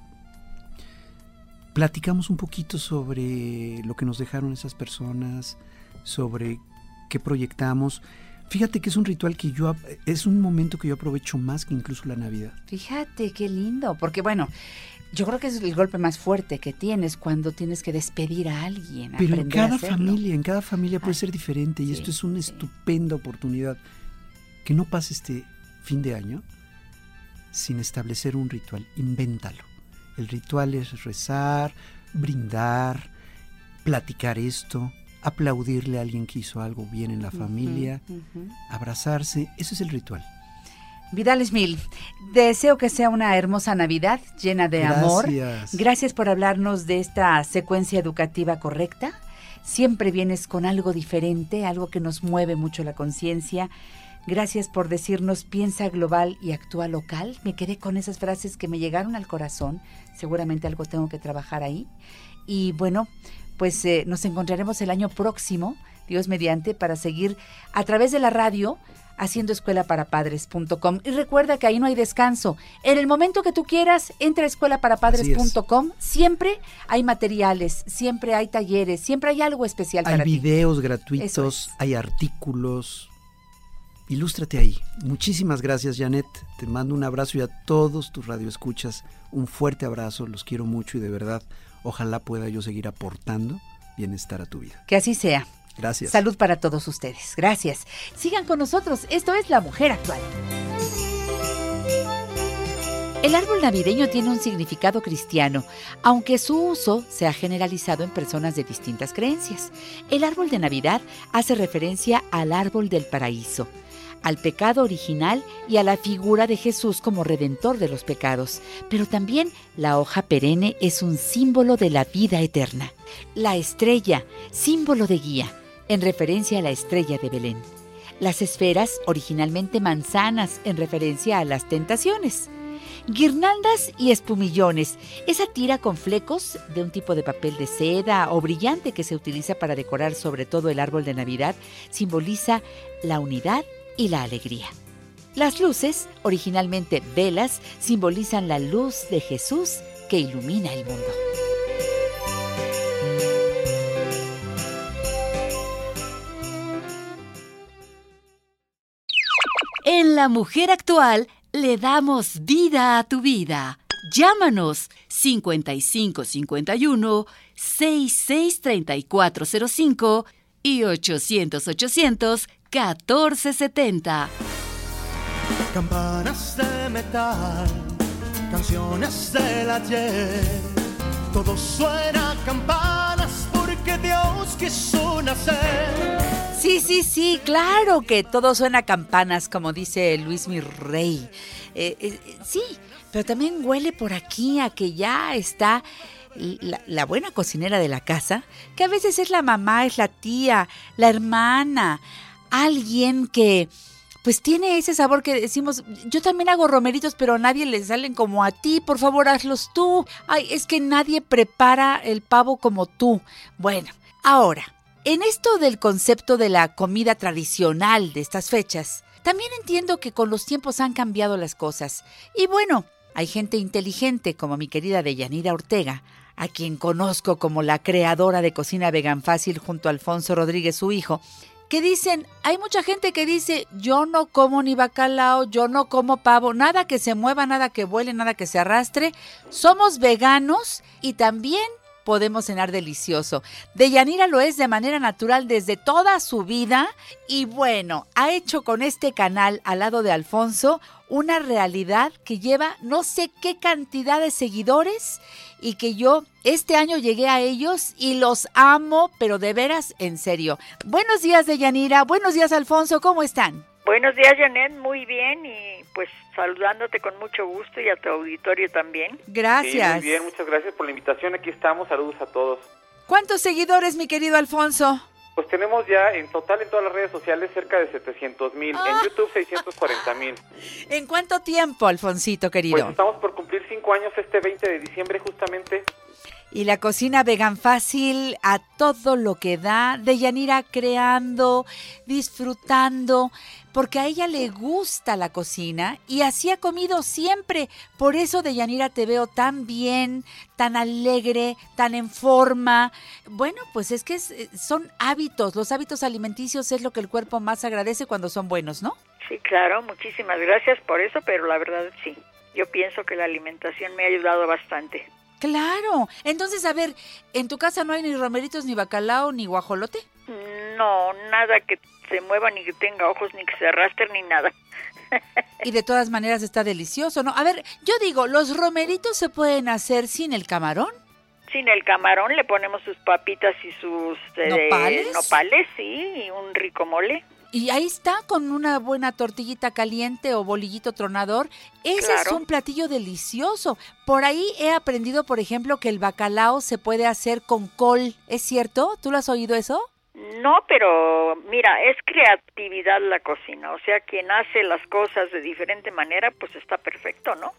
platicamos un poquito sobre lo que nos dejaron esas personas, sobre qué proyectamos. Fíjate que es un ritual que yo, es un momento que yo aprovecho más que incluso la Navidad. Fíjate qué lindo, porque bueno, yo creo que es el golpe más fuerte que tienes cuando tienes que despedir a alguien. Pero en cada familia, en cada familia puede Ay, ser diferente y sí, esto es una estupenda oportunidad. Que no pase este fin de año sin establecer un ritual, invéntalo. El ritual es rezar, brindar, platicar esto, aplaudirle a alguien que hizo algo bien en la familia, abrazarse, ese es el ritual. Vidales Mil, deseo que sea una hermosa Navidad llena de amor. Gracias. Gracias por hablarnos de esta secuencia educativa correcta. Siempre vienes con algo diferente, algo que nos mueve mucho la conciencia. Gracias por decirnos piensa global y actúa local. Me quedé con esas frases que me llegaron al corazón. Seguramente algo tengo que trabajar ahí. Y bueno, pues eh, nos encontraremos el año próximo, Dios mediante, para seguir a través de la radio haciendo escuelaparapadres.com. Y recuerda que ahí no hay descanso. En el momento que tú quieras, entra a escuelaparapadres.com. Siempre hay materiales, siempre hay talleres, siempre hay algo especial Hay para ti. videos gratuitos, hay artículos. Ilústrate ahí. Muchísimas gracias, Janet. Te mando un abrazo y a todos tus radioescuchas un fuerte abrazo. Los quiero mucho y de verdad, ojalá pueda yo seguir aportando bienestar a tu vida. Que así sea. Gracias. Salud para todos ustedes. Gracias. Sigan con nosotros. Esto es La Mujer Actual. El árbol navideño tiene un significado cristiano, aunque su uso se ha generalizado en personas de distintas creencias. El árbol de Navidad hace referencia al árbol del paraíso, al pecado original y a la figura de Jesús como redentor de los pecados. Pero también la hoja perenne es un símbolo de la vida eterna. La estrella, símbolo de guía, en referencia a la estrella de Belén. Las esferas, originalmente manzanas, en referencia a las tentaciones. Guirnaldas y espumillones, esa tira con flecos de un tipo de papel de seda o brillante que se utiliza para decorar sobre todo el árbol de Navidad, simboliza la unidad y la alegría. Las luces, originalmente velas, simbolizan la luz de Jesús que ilumina el mundo. En La Mujer Actual le damos vida a tu vida. Llámanos 5551 663405 y 800 800 1470. Campanas de metal, canciones del ayer. Todo suena a campanas porque Dios quiso nacer. Sí, sí, sí, claro que todo suena a campanas, como dice Luis mi rey. Eh, eh, sí, pero también huele por aquí a que ya está la, la buena cocinera de la casa, que a veces es la mamá, es la tía, la hermana, alguien que pues tiene ese sabor que decimos, yo también hago romeritos, pero a nadie le salen como a ti, por favor hazlos tú. Ay, es que nadie prepara el pavo como tú. Bueno, ahora, en esto del concepto de la comida tradicional de estas fechas, también entiendo que con los tiempos han cambiado las cosas. Y bueno, hay gente inteligente como mi querida Deyanira Ortega, a quien conozco como la creadora de Cocina Vegan Fácil junto a Alfonso Rodríguez, su hijo, que dicen, hay mucha gente que dice, yo no como ni bacalao, yo no como pavo, nada que se mueva, nada que vuele, nada que se arrastre. Somos veganos y también podemos cenar delicioso. Deyanira lo es de manera natural desde toda su vida y bueno, ha hecho con este canal al lado de Alfonso una realidad que lleva no sé qué cantidad de seguidores y que yo este año llegué a ellos y los amo, pero de veras en serio. Buenos días Deyanira, buenos días Alfonso, ¿cómo están? Buenos días, Janet. Muy bien y pues saludándote con mucho gusto y a tu auditorio también. Gracias. Sí, muy bien, muchas gracias por la invitación. Aquí estamos. Saludos a todos. ¿Cuántos seguidores, mi querido Alfonso? Pues tenemos ya en total en todas las redes sociales cerca de 700 mil. Ah. En YouTube 640 mil. ¿En cuánto tiempo, Alfonsito, querido? Pues estamos por cumplir cinco años este 20 de diciembre justamente. Y la cocina vegan fácil a todo lo que da, de Yanira creando, disfrutando, porque a ella le gusta la cocina y así ha comido siempre. Por eso de Yanira te veo tan bien, tan alegre, tan en forma. Bueno, pues es que es- eh, son hábitos, los hábitos alimenticios es lo que el cuerpo más agradece cuando son buenos, ¿no? Sí, claro, muchísimas gracias por eso, pero la verdad sí. Yo pienso que la alimentación me ha ayudado bastante. Claro. Entonces, a ver, ¿en tu casa no hay ni romeritos, ni bacalao, ni guajolote? No, nada que se mueva, ni que tenga ojos, ni que se arrastre, ni nada. Y de todas maneras está delicioso, ¿no? A ver, yo digo, ¿los romeritos se pueden hacer sin el camarón? Sin el camarón le ponemos sus papitas y sus eh, ¿Nopales? nopales, sí, y un rico mole. Y ahí está, con una buena tortillita caliente o bolillito tronador. Ese es un platillo delicioso. Por ahí he aprendido, por ejemplo, que el bacalao se puede hacer con col. ¿Es cierto? ¿Tú lo has oído eso? No, pero mira, es creatividad la cocina. O sea, quien hace las cosas de diferente manera, pues está perfecto, ¿no?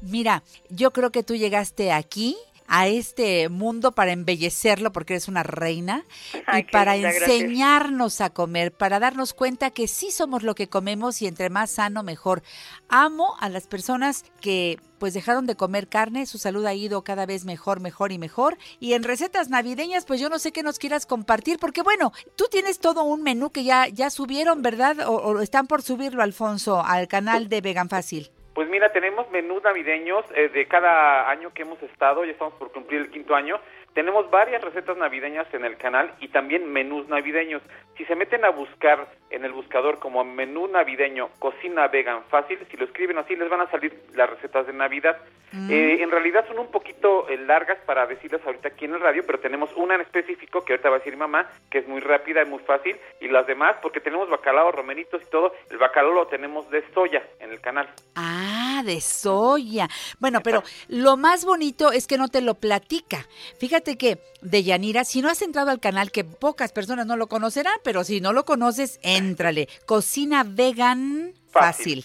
Mira, yo creo que tú llegaste aquí a este mundo para embellecerlo porque eres una reina Ay, y para linda, gracias. enseñarnos a comer, para darnos cuenta que sí somos lo que comemos y entre más sano mejor. Amo a las personas que pues dejaron de comer carne, su salud ha ido cada vez mejor, mejor y mejor. Y en recetas navideñas, pues yo no sé qué nos quieras compartir, porque bueno, tú tienes todo un menú que ya, ya subieron, ¿verdad? O, o están por subirlo, Alfonso, al canal de Vegan Fácil. Pues mira, tenemos menús navideños eh, de cada año que hemos estado, ya estamos por cumplir el quinto año. Tenemos varias recetas navideñas en el canal y también menús navideños. Si se meten a buscar en el buscador como menú navideño cocina vegan fácil, si lo escriben así les van a salir las recetas de Navidad. Mm. Eh, en realidad son un poquito eh, largas para decirlas ahorita aquí en el radio, pero tenemos una en específico que ahorita va a decir mamá, que es muy rápida y muy fácil, y las demás, porque tenemos bacalao, romeritos y todo, el bacalao lo tenemos de soya en el canal. Ah, de soya. Bueno, pero lo más bonito es que no te lo platica. Fíjate que de Yanira, si no has entrado al canal, que pocas personas no lo conocerán, pero si no lo conoces, éntrale. Cocina vegan fácil.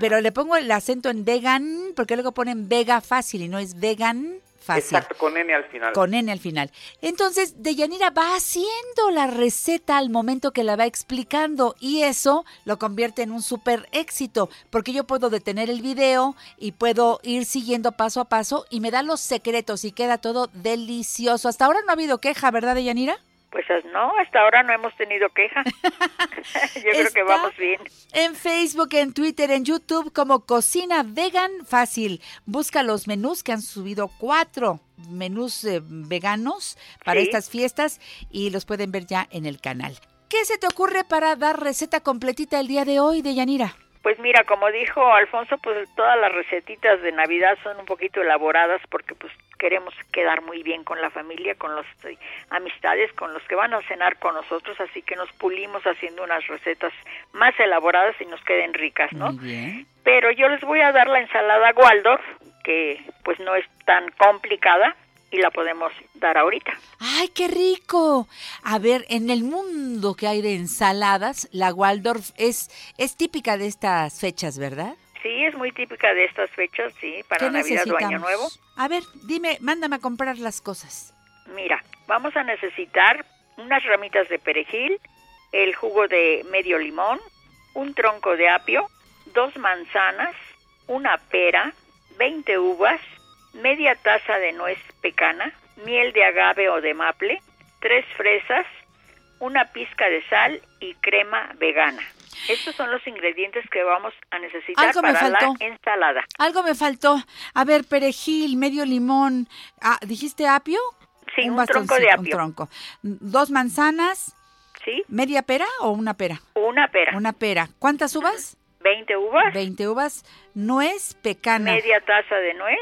Pero le pongo el acento en vegan, porque luego ponen vega fácil y no es vegan fácil. Exacto, con N al final. Con N al final. Entonces, Deyanira va haciendo la receta al momento que la va explicando y eso lo convierte en un súper éxito porque yo puedo detener el video y puedo ir siguiendo paso a paso y me da los secretos y queda todo delicioso. Hasta ahora no ha habido queja, ¿verdad, Deyanira? Pues no, hasta ahora no hemos tenido queja. Yo creo que vamos bien. En Facebook, en Twitter, en YouTube como Cocina Vegan Fácil. Busca los menús que han subido cuatro menús eh, veganos para Sí. estas fiestas y los pueden ver ya en el canal. ¿Qué se te ocurre para dar receta completita el día de hoy de Yanira? Pues mira, como dijo Alfonso, pues todas las recetitas de Navidad son un poquito elaboradas porque pues queremos quedar muy bien con la familia, con las eh, amistades, con los que van a cenar con nosotros, así que nos pulimos haciendo unas recetas más elaboradas y nos queden ricas, ¿no? bien. Pero yo les voy a dar la ensalada Waldorf, que pues no es tan complicada y la podemos dar ahorita. ¡Ay, qué rico! A ver, en el mundo que hay de ensaladas, la Waldorf es, es típica de estas fechas, ¿verdad? Sí, es muy típica de estas fechas, sí, para ¿Qué Navidad o Año? Nuevo. A ver, dime, mándame a comprar las cosas. Mira, vamos a necesitar unas ramitas de perejil, el jugo de medio limón, un tronco de apio, dos manzanas, una pera, 20 uvas, media taza de nuez pecana, miel de agave o de maple, tres fresas, una pizca de sal y crema vegana. Estos son los ingredientes que vamos a necesitar Algo me para la ensalada. Algo me faltó. A ver, perejil, medio limón. Ah, ¿Dijiste apio? Sí, un tronco de Un apio. tronco. Dos manzanas. Sí. ¿Media pera o una pera? Una pera. Una pera. ¿Cuántas uvas? 20 uvas. 20 uvas. Nuez pecana. Media taza de nuez.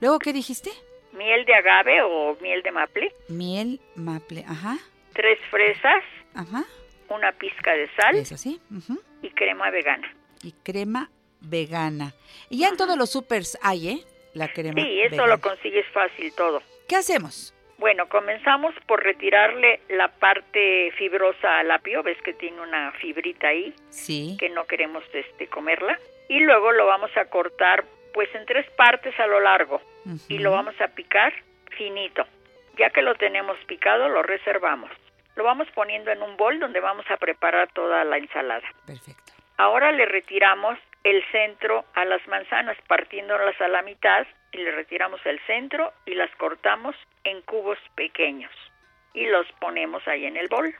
Luego, ¿qué dijiste? Miel de agave o miel de maple. Miel maple. Ajá. Tres fresas. Ajá. Una pizca de sal. Eso sí. ujú. Y crema vegana. Y crema vegana. Y ya en todos los supers hay, ¿eh? La crema Sí, eso vegana. lo consigues fácil todo. ¿Qué hacemos? Bueno, comenzamos por retirarle la parte fibrosa al apio, ves que tiene una fibrita ahí Sí. que no queremos este comerla y luego lo vamos a cortar pues en tres partes a lo largo y lo vamos a picar finito. Ya que lo tenemos picado, lo reservamos. Lo vamos poniendo en un bol donde vamos a preparar toda la ensalada. Perfecto. Ahora le retiramos el centro a las manzanas, partiéndolas a la mitad y le retiramos el centro y las cortamos en cubos pequeños y los ponemos ahí en el bol.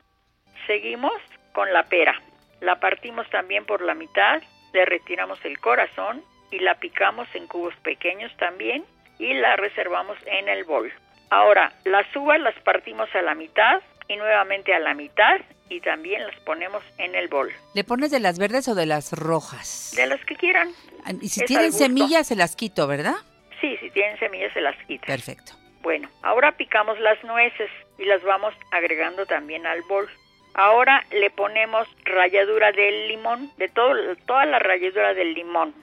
Seguimos con la pera. La partimos también por la mitad, le retiramos el corazón y la picamos en cubos pequeños también y la reservamos en el bol. Ahora, las uvas las partimos a la mitad y nuevamente a la mitad y también las ponemos en el bol. ¿Le pones de las verdes o de las rojas? De las que quieran. Ah, Y si Es tienen semillas, se las quito, ¿verdad? Sí, si tienen semillas se las quita. Perfecto. Bueno, ahora picamos las nueces y las vamos agregando también al bol. Ahora le ponemos ralladura del limón, de todo, toda la ralladura del limón.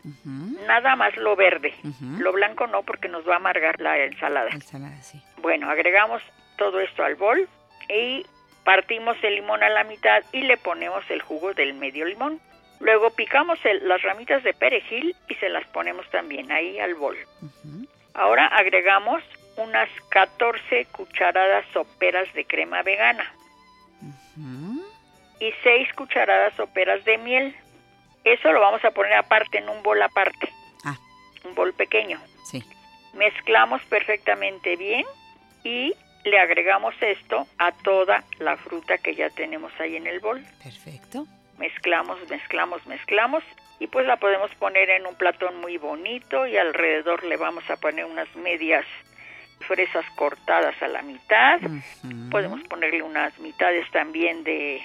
Nada más lo verde. Lo blanco no porque nos va a amargar la ensalada. Ensalada, sí. Bueno, agregamos todo esto al bol y partimos el limón a la mitad y le ponemos el jugo del medio limón. Luego picamos el- las ramitas de perejil y se las ponemos también ahí al bol. Ahora agregamos unas 14 cucharadas soperas de crema vegana y 6 cucharadas soperas de miel. Eso lo vamos a poner aparte en un bol aparte. Ah. Un bol pequeño. Sí. Mezclamos perfectamente bien y le agregamos esto a toda la fruta que ya tenemos ahí en el bol. Perfecto. Mezclamos, mezclamos, mezclamos y pues la podemos poner en un platón muy bonito y alrededor le vamos a poner unas medias fresas cortadas a la mitad. Podemos ponerle unas mitades también de,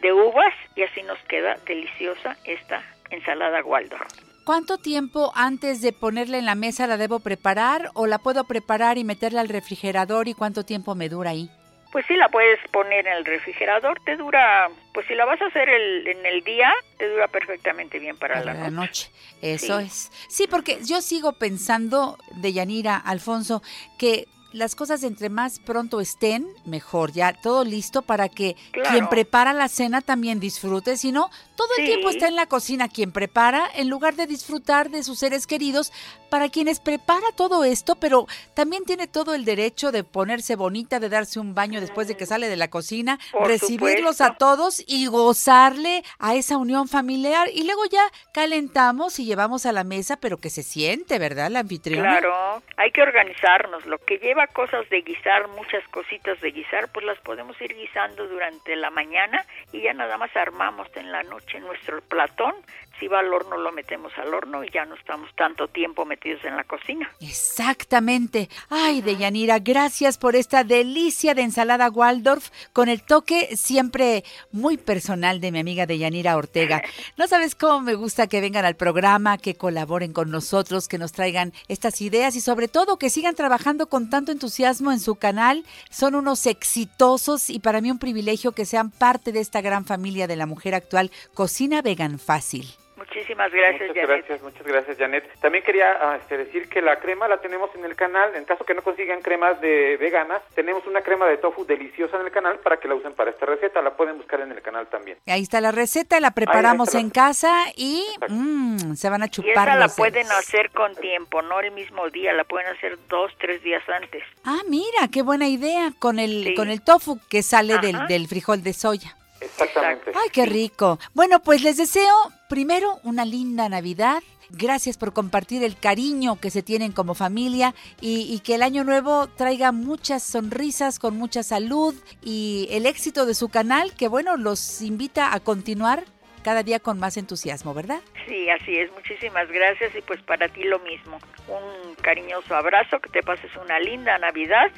de uvas y así nos queda deliciosa esta ensalada Waldorf. ¿Cuánto tiempo antes de ponerla en la mesa la debo preparar o la puedo preparar y meterla al refrigerador y cuánto tiempo me dura ahí? Pues sí, la puedes poner en el refrigerador, te dura, pues si la vas a hacer el- en el día, te dura perfectamente bien para, Para la la noche. noche. Eso Sí. es. Sí, porque yo sigo pensando, Deyanira, Alfonso, que las cosas entre más pronto estén, mejor. Ya todo listo para que Claro. quien prepara la cena también disfrute. Si no, todo el Sí. tiempo está en la cocina quien prepara, en lugar de disfrutar de sus seres queridos, para quienes prepara todo esto, pero también tiene todo el derecho de ponerse bonita, de darse un baño después de que sale de la cocina, Por recibirlos supuesto. a todos y gozarle a esa unión familiar. Y luego ya calentamos y llevamos a la mesa, pero que se siente, ¿verdad? La anfitriona. Claro, hay que organizarnos. Lo que lleva cosas de guisar, muchas cositas de guisar, pues las podemos ir guisando durante la mañana y ya nada más armamos en la noche nuestro platón. Si va al horno, lo metemos al horno y ya no estamos tanto tiempo metidos en la cocina. Exactamente. Ay, Deyanira, gracias por esta delicia de ensalada Waldorf con el toque siempre muy personal de mi amiga Deyanira Ortega. No sabes cómo me gusta que vengan al programa, que colaboren con nosotros, que nos traigan estas ideas y sobre todo que sigan trabajando con tanto entusiasmo en su canal. Son unos exitosos y para mí un privilegio que sean parte de esta gran familia de la mujer actual, Cocina Vegan Fácil. Muchísimas gracias, Muchas Janet. gracias, muchas gracias, Janet. También quería ah, este, decir que la crema la tenemos en el canal. En caso que no consigan cremas de veganas, tenemos una crema de tofu deliciosa en el canal para que la usen para esta receta. La pueden buscar en el canal también. Ahí está la receta, la preparamos está la en casa y mm, se van a Y chupar esa la los pueden dedos. hacer con tiempo, no el mismo día, la pueden hacer dos, tres días antes. Ah, mira, qué buena idea con el Sí. con el tofu que sale del, del frijol de soya. Exactamente. Ay, qué rico. Bueno, pues les deseo primero una linda Navidad. Gracias por compartir el cariño que se tienen como familia y, y que el año nuevo traiga muchas sonrisas, con mucha salud y el éxito de su canal, que bueno, los invita a continuar cada día con más entusiasmo, ¿verdad? Sí, así es. Muchísimas gracias y pues para ti lo mismo. Un cariñoso abrazo, que te pases una linda Navidad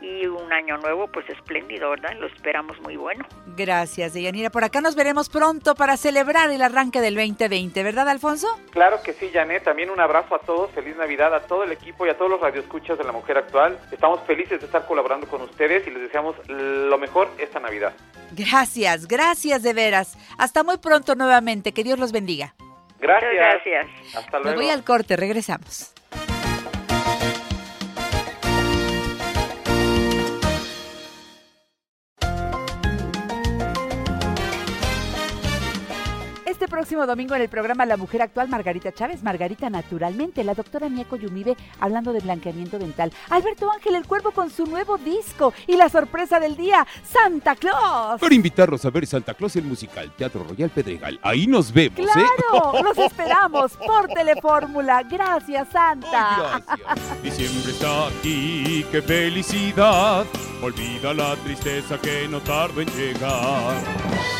y un año nuevo pues espléndido, ¿verdad? Lo esperamos muy bueno. Gracias, Deyanira. Por acá nos veremos pronto para celebrar el arranque del 2020, ¿verdad, Alfonso? Claro que sí, Janet. También un abrazo a todos. Feliz Navidad a todo el equipo y a todos los radioescuchas de La Mujer Actual. Estamos felices de estar colaborando con ustedes y les deseamos lo mejor esta Navidad. Gracias, gracias de veras. Hasta muy pronto nuevamente. Que Dios los bendiga. Gracias. gracias. Hasta Me luego. voy al corte, regresamos. Este próximo domingo en el programa La Mujer Actual, Margarita Chávez, Margarita Naturalmente, la doctora Mieko Yumibe hablando de blanqueamiento dental, Alberto Ángel el Cuervo con su nuevo disco y la sorpresa del día, Santa Claus. Para invitarlos a ver Santa Claus el musical Teatro Royal Pedregal. Ahí nos vemos, ¿eh? ¡Claro! ¡Los esperamos por Telefórmula! ¡Gracias, Santa! Diciembre está aquí, qué felicidad. Olvida la tristeza que no tarda en llegar.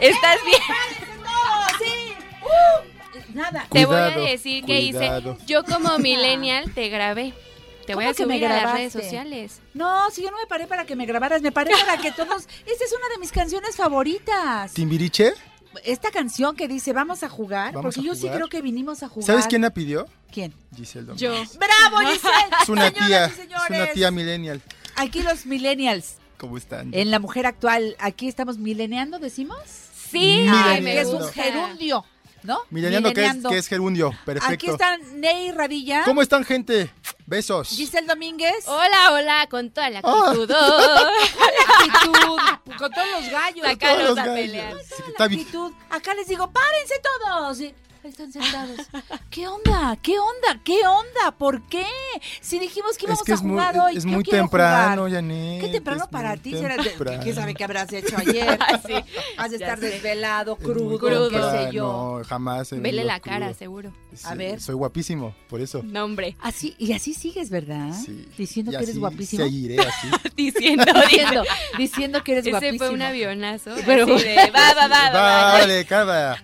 ¿Estás bien? sí. Uh, nada. Te voy a decir que hice. Yo como millennial te grabé. Te voy ¿Cómo a que me subir a las redes sociales. No, si yo no me paré para que me grabaras, me paré para que todos... Esta es una de mis canciones favoritas. ¿Timbiriche? Esta canción que dice vamos a jugar, Vamos porque a yo sí jugar. creo que vinimos a jugar. ¿Sabes quién la pidió? ¿Quién? Giselle Domínguez. Yo. ¡Bravo, Giselle! Es una tía, es una tía millennial. Aquí los millennials. ¿Cómo están? En la mujer actual, aquí estamos mileneando, ¿decimos? Sí. Ay, que es un gerundio, ¿no? Es, Mileniando. que es gerundio. Perfecto. Aquí están Ney Radilla. ¿Cómo están, gente? Besos. Giselle Domínguez. Hola, hola, con toda la Ah. actitud. actitud, con todos los gallos. Los a gallos. pelear. Actitud. Acá les digo, párense todos. Ahí están sentados. ¿Qué onda? ¿Qué onda? ¿Qué onda? ¿Por qué? Si dijimos que íbamos Es que a muy, jugar hoy. es yo muy temprano. Janet. Qué temprano es para ti. temprano. ¿Quién sabe qué habrás hecho ayer? Sí, Has de estar sé. desvelado, crudo, Crudo. qué sé yo. No, jamás. Vele la cara, crudo. seguro. A ver. Soy guapísimo, por eso. No, hombre. Así, y así sigues, ¿verdad? Sí. Diciendo Y que eres guapísimo. Seguiré así. Diciendo, diciendo, diciendo que eres Ese guapísimo. fue un avionazo. Pero- así de, va, va, va, va, va. Vale, cámara.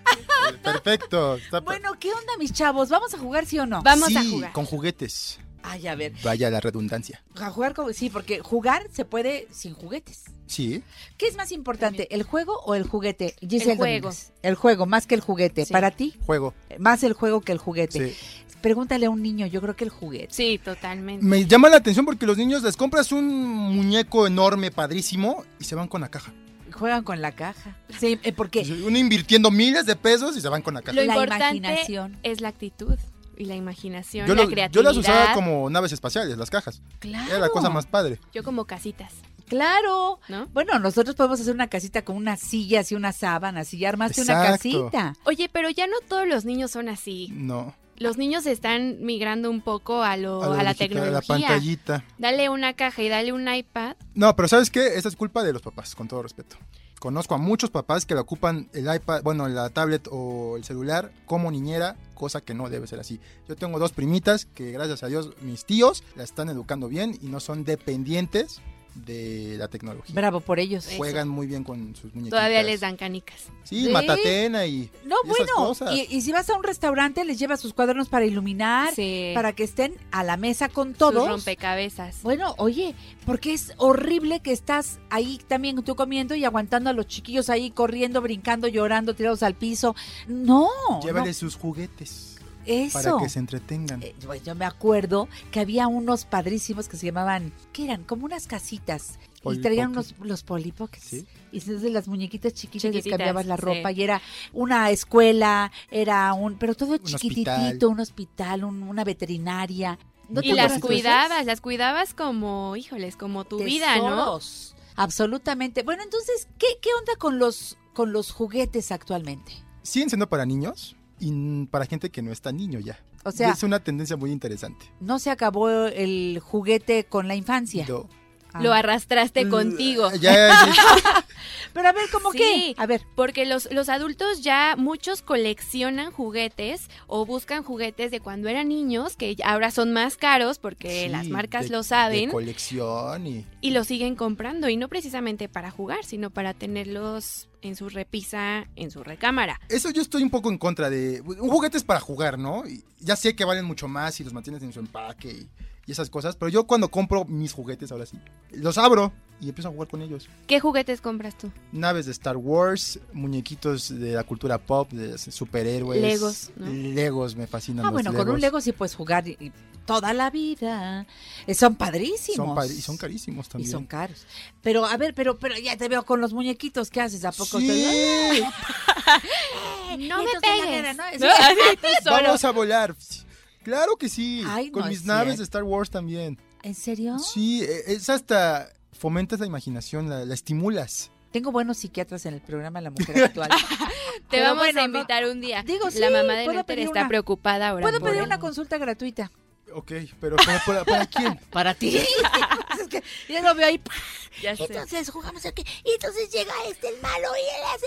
Perfecto. Está Bueno, ¿qué onda, mis chavos? ¿Vamos a jugar, sí o no? Vamos a jugar. con juguetes. Ay, a ver. Vaya la redundancia. A jugar con... Sí, porque jugar se puede sin juguetes. Sí. ¿Qué es más importante, el juego o el juguete? Giselle El juego. Domínguez. El juego, más que el juguete. Sí. ¿Para ti? Juego. Más el juego que el juguete. Sí. Pregúntale a un niño, yo creo que el juguete. Sí, totalmente. Me llama la atención porque los niños les compras un muñeco enorme, padrísimo, y se van con la caja. Juegan con la caja. Sí, eh, porque Uno invirtiendo miles de pesos y se van con la caja. Lo La importante imaginación. es la actitud y la imaginación, Yo, la lo- creatividad. yo las usaba como naves espaciales, las cajas. Claro. Era la cosa más padre. Yo como casitas. Claro. ¿No? Bueno, nosotros podemos hacer una casita con unas sillas y una sábana, y ya armaste una Exacto. casita. Oye, pero ya no todos los niños son así. No. Los niños están migrando un poco a, lo, A a, lo la digital, a tecnología. la pantallita. Dale una caja y dale un iPad. No, pero ¿sabes qué? Esa es culpa de los papás, con todo respeto. Conozco a muchos papás que la ocupan el iPad, bueno, la tablet o el celular como niñera, cosa que no debe ser así. Yo tengo dos primitas que gracias a Dios mis tíos la están educando bien y no son dependientes de la tecnología. Bravo por ellos. Juegan muy bien con sus muñequitas. Todavía les dan canicas. Sí, ¿Sí? matatena y, No, y esas bueno, cosas. y, y si vas a un restaurante, les llevas sus cuadernos para iluminar, Sí. para que estén a la mesa con Sus todos. rompecabezas. Bueno, oye, porque es horrible que estás ahí también tú comiendo y aguantando a los chiquillos ahí corriendo, brincando, llorando, tirados al piso. No. Llévales sus juguetes. Eso. Para que se entretengan. Eh, bueno, yo me acuerdo que había unos padrísimos que se llamaban, ¿qué eran? Como unas casitas. y traían unos, los Polly Pockets. Sí. Y entonces las muñequitas chiquitas les cambiabas la sí. ropa y era una escuela, era un, pero todo chiquititito, hospital. un hospital, un- una veterinaria. ¿No te y las cuidabas, las cuidabas como, híjoles, como tu vida, ¿no? Absolutamente. Bueno, entonces, ¿qué, qué onda con los, con los juguetes actualmente? Siguen siendo para niños y para gente que no está niño ya. O sea- es una tendencia muy interesante. ¿No se acabó el juguete con la infancia? No. Lo arrastraste contigo. Ya, ya, Pero a ver, ¿cómo Sí, qué? A ver. Porque los, los adultos ya muchos coleccionan juguetes o buscan juguetes de cuando eran niños, que ya ahora son más caros porque Sí, las marcas de- lo saben De colección y... y lo siguen comprando. Y no precisamente para jugar, sino para tenerlos en su repisa, en su recámara. Eso yo estoy un poco en contra de... Un juguete es para jugar, ¿no? Y ya sé que valen mucho más si los mantienes en su empaque y, y esas cosas, pero yo cuando compro mis juguetes, ahora sí, los abro y empiezo a jugar con ellos. ¿Qué juguetes compras tú? Naves de Star Wars, muñequitos de la cultura pop, de superhéroes. Legos, ¿no? Legos, me fascinan Ah, los bueno, con un. Lego sí puedes jugar y- y toda la vida. Eh, Son padrísimos. Son padri- y son carísimos Y también. son caros. Pero, a ver, pero, pero ya te veo con los muñequitos. ¿Qué haces? ¿A poco Sí. te- No me pegues. guerra, ¿no? No. Vamos a volar. Claro que sí. Ay, con no mis es naves cierto. de Star Wars también. ¿En serio? Sí, eh, es hasta fomentas la imaginación, la, la estimulas. Tengo buenos psiquiatras en el programa La Mujer Actual. Te vamos bueno, a invitar un día. Digo, sí, La mamá de pedir está una- preocupada ahora. Puedo pedir una consulta gratuita. Ok, pero ¿para, para- para quién? Para ti. que ya lo veo ahí. Ya sé. Entonces jugamos aquí. Y entonces llega este el malo y él hace.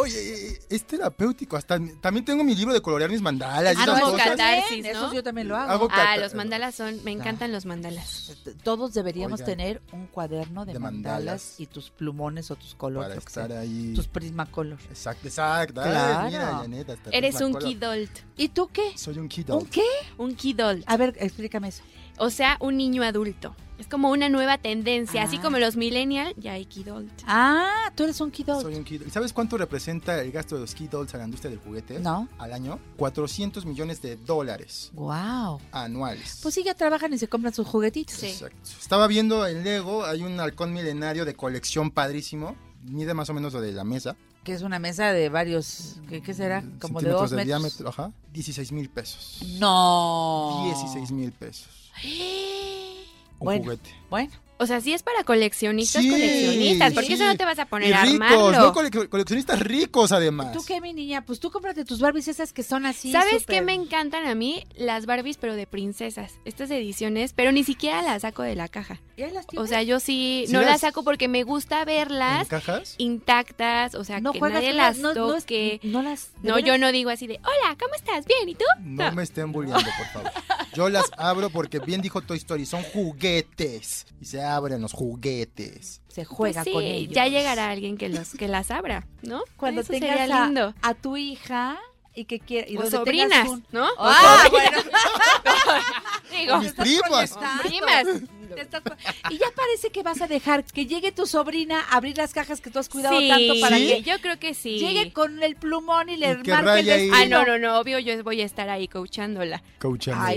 Oye, eh, es terapéutico. Hasta también tengo mi libro de colorear mis mandalas y Ah, esas no, cosas. catarsis, ¿no? Eso yo también lo hago. Hago Ah, los mandalas son, me encantan los mandalas. Todos deberíamos Oigan. tener un cuaderno de, De mandalas, mandalas. y tus plumones o tus colores. Para estar ahí. Tus Prismacolor. Exacto, exacto. Ay, Claro. mira, Janet, hasta Eres un kidolt. ¿Y tú qué? Soy un kid ¿Un qué? Un kidolt. A ver, explícame eso. O sea, un niño adulto. Es como una nueva tendencia. Así Ah. como los millennial, ya hay kidolt. Ah, tú eres un kiddo. Soy un kid. ¿Y sabes cuánto representa el gasto de los kid dolls a la industria del juguete? No. Al año, 400 millones de dólares Wow. anuales. Pues sí, ya trabajan y se compran sus juguetitos. Exacto. Estaba viendo en Lego, hay un halcón milenario de colección padrísimo. Mide más o menos lo de la mesa. Que es una mesa de varios. ¿Qué, qué será? Como de dos de metros. diámetro. Ajá. 16 mil pesos. No. 16 mil pesos. Un Bueno, juguete. Bueno. O sea, sí es para coleccionistas, Sí, coleccionistas. Porque sí. eso no te vas a poner Y a ricos, armarlo. no cole- coleccionistas ricos además. ¿Tú qué, mi niña? Pues tú cómprate tus Barbies esas que son así. ¿Sabes qué me encantan a mí? Las Barbies, pero de princesas. Estas ediciones, pero ni siquiera las saco de la caja. ¿Y ahí las O tienes? sea, yo sí, ¿Sí no las- las saco porque me gusta ¿En verlas cajas? intactas, o sea, No que nadie no- las no- no toque. No, las. ¿de No, veras? yo no digo así de, hola, ¿cómo estás? ¿Bien? ¿Y tú? No me estén bulleando, por favor. Yo las abro porque bien dijo Toy Story, son juguetes. Y se abren los juguetes. Se Pues juega sí, con ellos. ya llegará alguien que, los, que las abra, ¿no? Cuando Eso tengas sería a, lindo. a tu hija y que quiera. Y O donde sobrinas, un- ¿no? O Ah, sobrinas. bueno. Digo, mis primas. primas. Te estás- Y ya parece que vas a dejar que llegue tu sobrina a abrir las cajas que tú has cuidado Sí, tanto para ¿Sí? que yo creo que sí. llegue con el plumón y le marque el destino. Ah, no, no, no, obvio yo voy a estar ahí coachándola.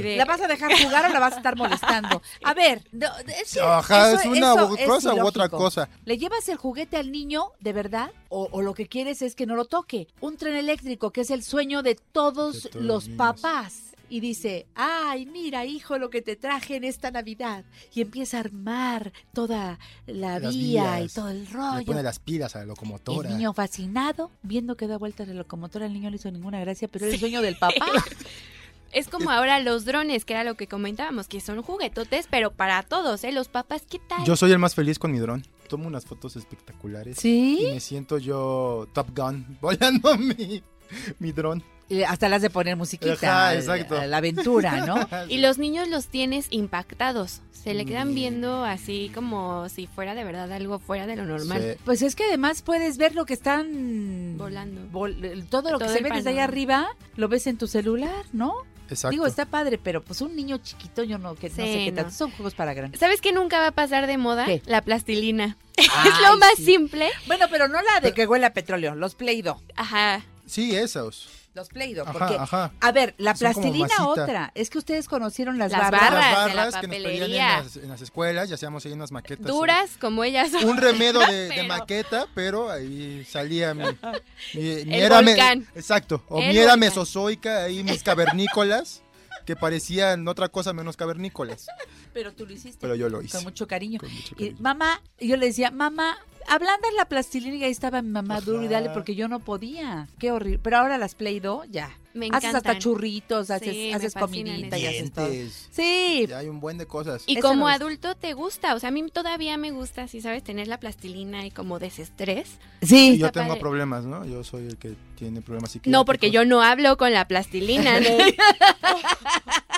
De- ¿la vas a dejar jugar o la vas a estar molestando? A ver, no, es, que Ajá, eso- es una eso cosa u otra cosa. ¿Le llevas el juguete al niño de verdad? O, o lo que quieres es que no lo toque. Un tren eléctrico, que es el sueño de todos De todos los los niños. papás. Y dice, ay, mira, hijo, lo que te traje en esta Navidad. Y empieza a armar toda la Las vía y todo el Le rollo. pone las pilas a la locomotora. el niño fascinado, viendo que da vueltas la locomotora, el niño no le hizo ninguna gracia, pero era el sueño del papá. Es como ahora los drones, que era lo que comentábamos, que son juguetotes, pero para todos, ¿eh? Los papás, ¿qué tal? Yo soy el más feliz con mi dron. Tomo unas fotos espectaculares. ¿Sí? Y me siento yo Top Gun volando mi, mi dron. Hasta las de poner musiquita. Ajá, exacto. La, la aventura, ¿no? Y los niños los tienes impactados. Se le quedan viendo así como si fuera de verdad algo fuera de lo normal. Sí. Pues es que además puedes ver lo que están Volando. vol- todo lo Todo que se ve desde allá arriba, lo ves en tu celular, ¿no? Exacto. Digo, está padre, pero pues un niño chiquito, yo no, que no sé qué no. tanto. Son juegos para grandes. ¿Sabes qué nunca va a pasar de moda? ¿Qué? La plastilina. Ay, es lo más sí. simple. Bueno, pero no la de que huele a petróleo, los Play-Doh. Ajá. Sí, esos. Los Play-Doh, Ajá, porque, ajá. a ver, la Son como plastilina masita. otra. Es que ustedes conocieron las, Las barras. barras. Las de la barras que nos pedían en papelería. las, en las escuelas y hacíamos ahí unas maquetas. eh, Duras como ellas son. Un remedo de, de Pero- maqueta, pero ahí salía mi, mi, mi El era me- volcán. exacto, o El mi era volcán. mesozoica, ahí mis cavernícolas, que parecían otra cosa menos cavernícolas. Pero tú lo hiciste. Pero yo lo hice. Con mucho cariño. Y mamá, yo le decía, mamá, ablandas la plastilina y ahí estaba mi mamá duro y dale porque yo no podía. Qué horrible. Pero ahora las Play-Doh, ya. Me Haces hasta encantan. churritos, haces, Sí, haces comidita y haces todo. Sí. Ya hay un buen de cosas. Y Eso como adulto te gusta, o sea, a mí todavía me gusta, si sabes, tener la plastilina y como desestrés. Sí. Y yo tengo padre. problemas, ¿no? Yo soy el que tiene problemas psiquiátricos. No, porque yo no hablo con la plastilina, ¿no?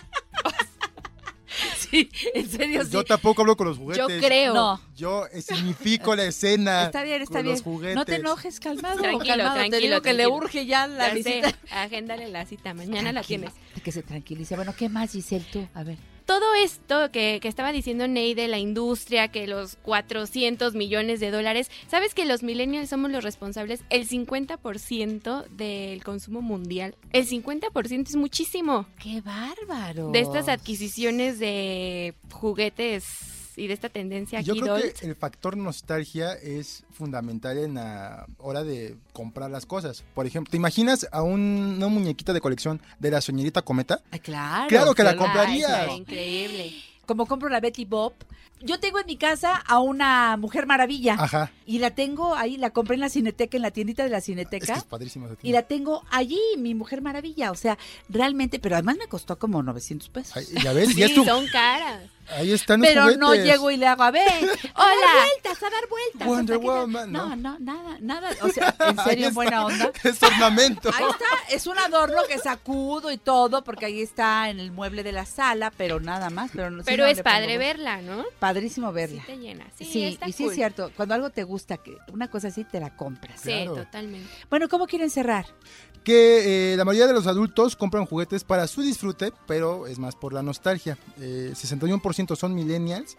Sí, en serio, sí. Yo tampoco hablo con los juguetes. Yo creo. No. Yo significo la escena. Está bien, está con bien. los juguetes. No te enojes, calmado. Tranquilo, calmado. tranquilo. Te digo que le tranquilo. urge ya la Ya visita. sé, agéndale la cita, mañana la Tranquila, tienes. Que se tranquilice. Bueno, ¿qué más, Giselle, tú? A ver. Todo esto que, que estaba diciendo Ney de la industria, que los 400 millones de dólares, ¿sabes que los millennials somos los responsables el 50% del consumo mundial? El 50% es muchísimo. ¡Qué bárbaro! De estas adquisiciones de juguetes y de esta tendencia Yo aquí, creo dolls. que el factor nostalgia es fundamental en la hora de comprar las cosas. Por ejemplo, ¿te imaginas a un- una muñequita de colección de la señorita Cometa? Claro. Claro que la comprarías. Increíble. Como compro la Betty Bob. Yo tengo en mi casa a una Mujer Maravilla. Ajá. Y la tengo ahí, la compré en la Cineteca, en la tiendita de la Cineteca. Es que es padrísimo esa Y la tengo allí, mi Mujer Maravilla. O sea, realmente, pero además me costó como 900 pesos. Ay, ya ves, Sí, ya tu- son caras. Ahí están los Pero no llego y le hago, a ver, a dar Hola. vueltas, a dar vueltas. Wonder Woman, no, ¿no? nada, nada. O sea, en serio, está. buena onda. Es ornamento. Ahí está, es un adorno que sacudo y todo, porque ahí está en el mueble de la sala, pero nada más. Pero, no- sí, Pero no es pongo padre verla, ¿no? Padrísimo verla. Sí te llena. Sí, Sí, está y sí cool. es cierto, cuando algo te gusta, que una cosa así te la compras. Sí, Claro. totalmente. Bueno, ¿cómo quieren cerrar? que eh, la mayoría de los adultos compran juguetes para su disfrute, pero es más por la nostalgia. Eh, 61% son millennials,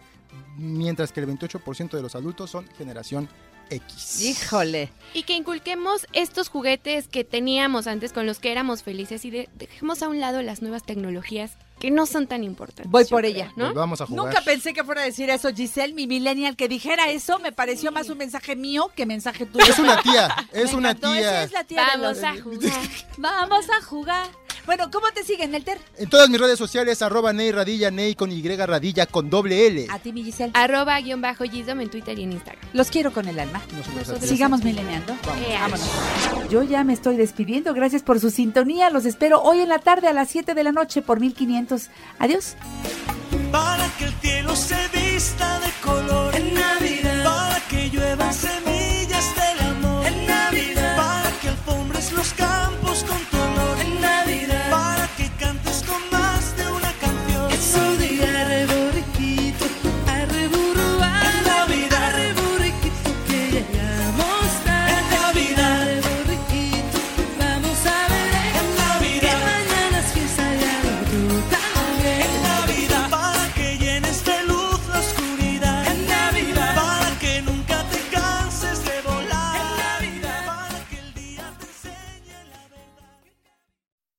mientras que el 28% de los adultos son generación X. Híjole. Y que inculquemos estos juguetes que teníamos antes con los que éramos felices y de- dejemos a un lado las nuevas tecnologías que no son tan importantes. Voy por creo, ella. ¿no? Vamos a jugar. Nunca pensé que fuera a decir eso, Giselle, mi millennial, que dijera eso, me pareció más un mensaje mío que mensaje tuyo. Es una tía, es Me una encantó, tía. esa es la tía de Vamos los- a jugar. Vamos a jugar. Bueno, ¿cómo te siguen, Nelter? En todas mis redes sociales, arroba Ney Radilla, Ney con Y Radilla con doble L. A ti, mi Giselle. Arroba guion bajo Gisdom en Twitter y en Instagram. Los quiero con el alma. Nosotros. Sigamos mileniando. Eh, Vámonos. Yo ya me estoy despidiendo. Gracias por su sintonía. Los espero hoy en la tarde a las 7 de la noche por 1500. Adiós. Para que el cielo se vista de color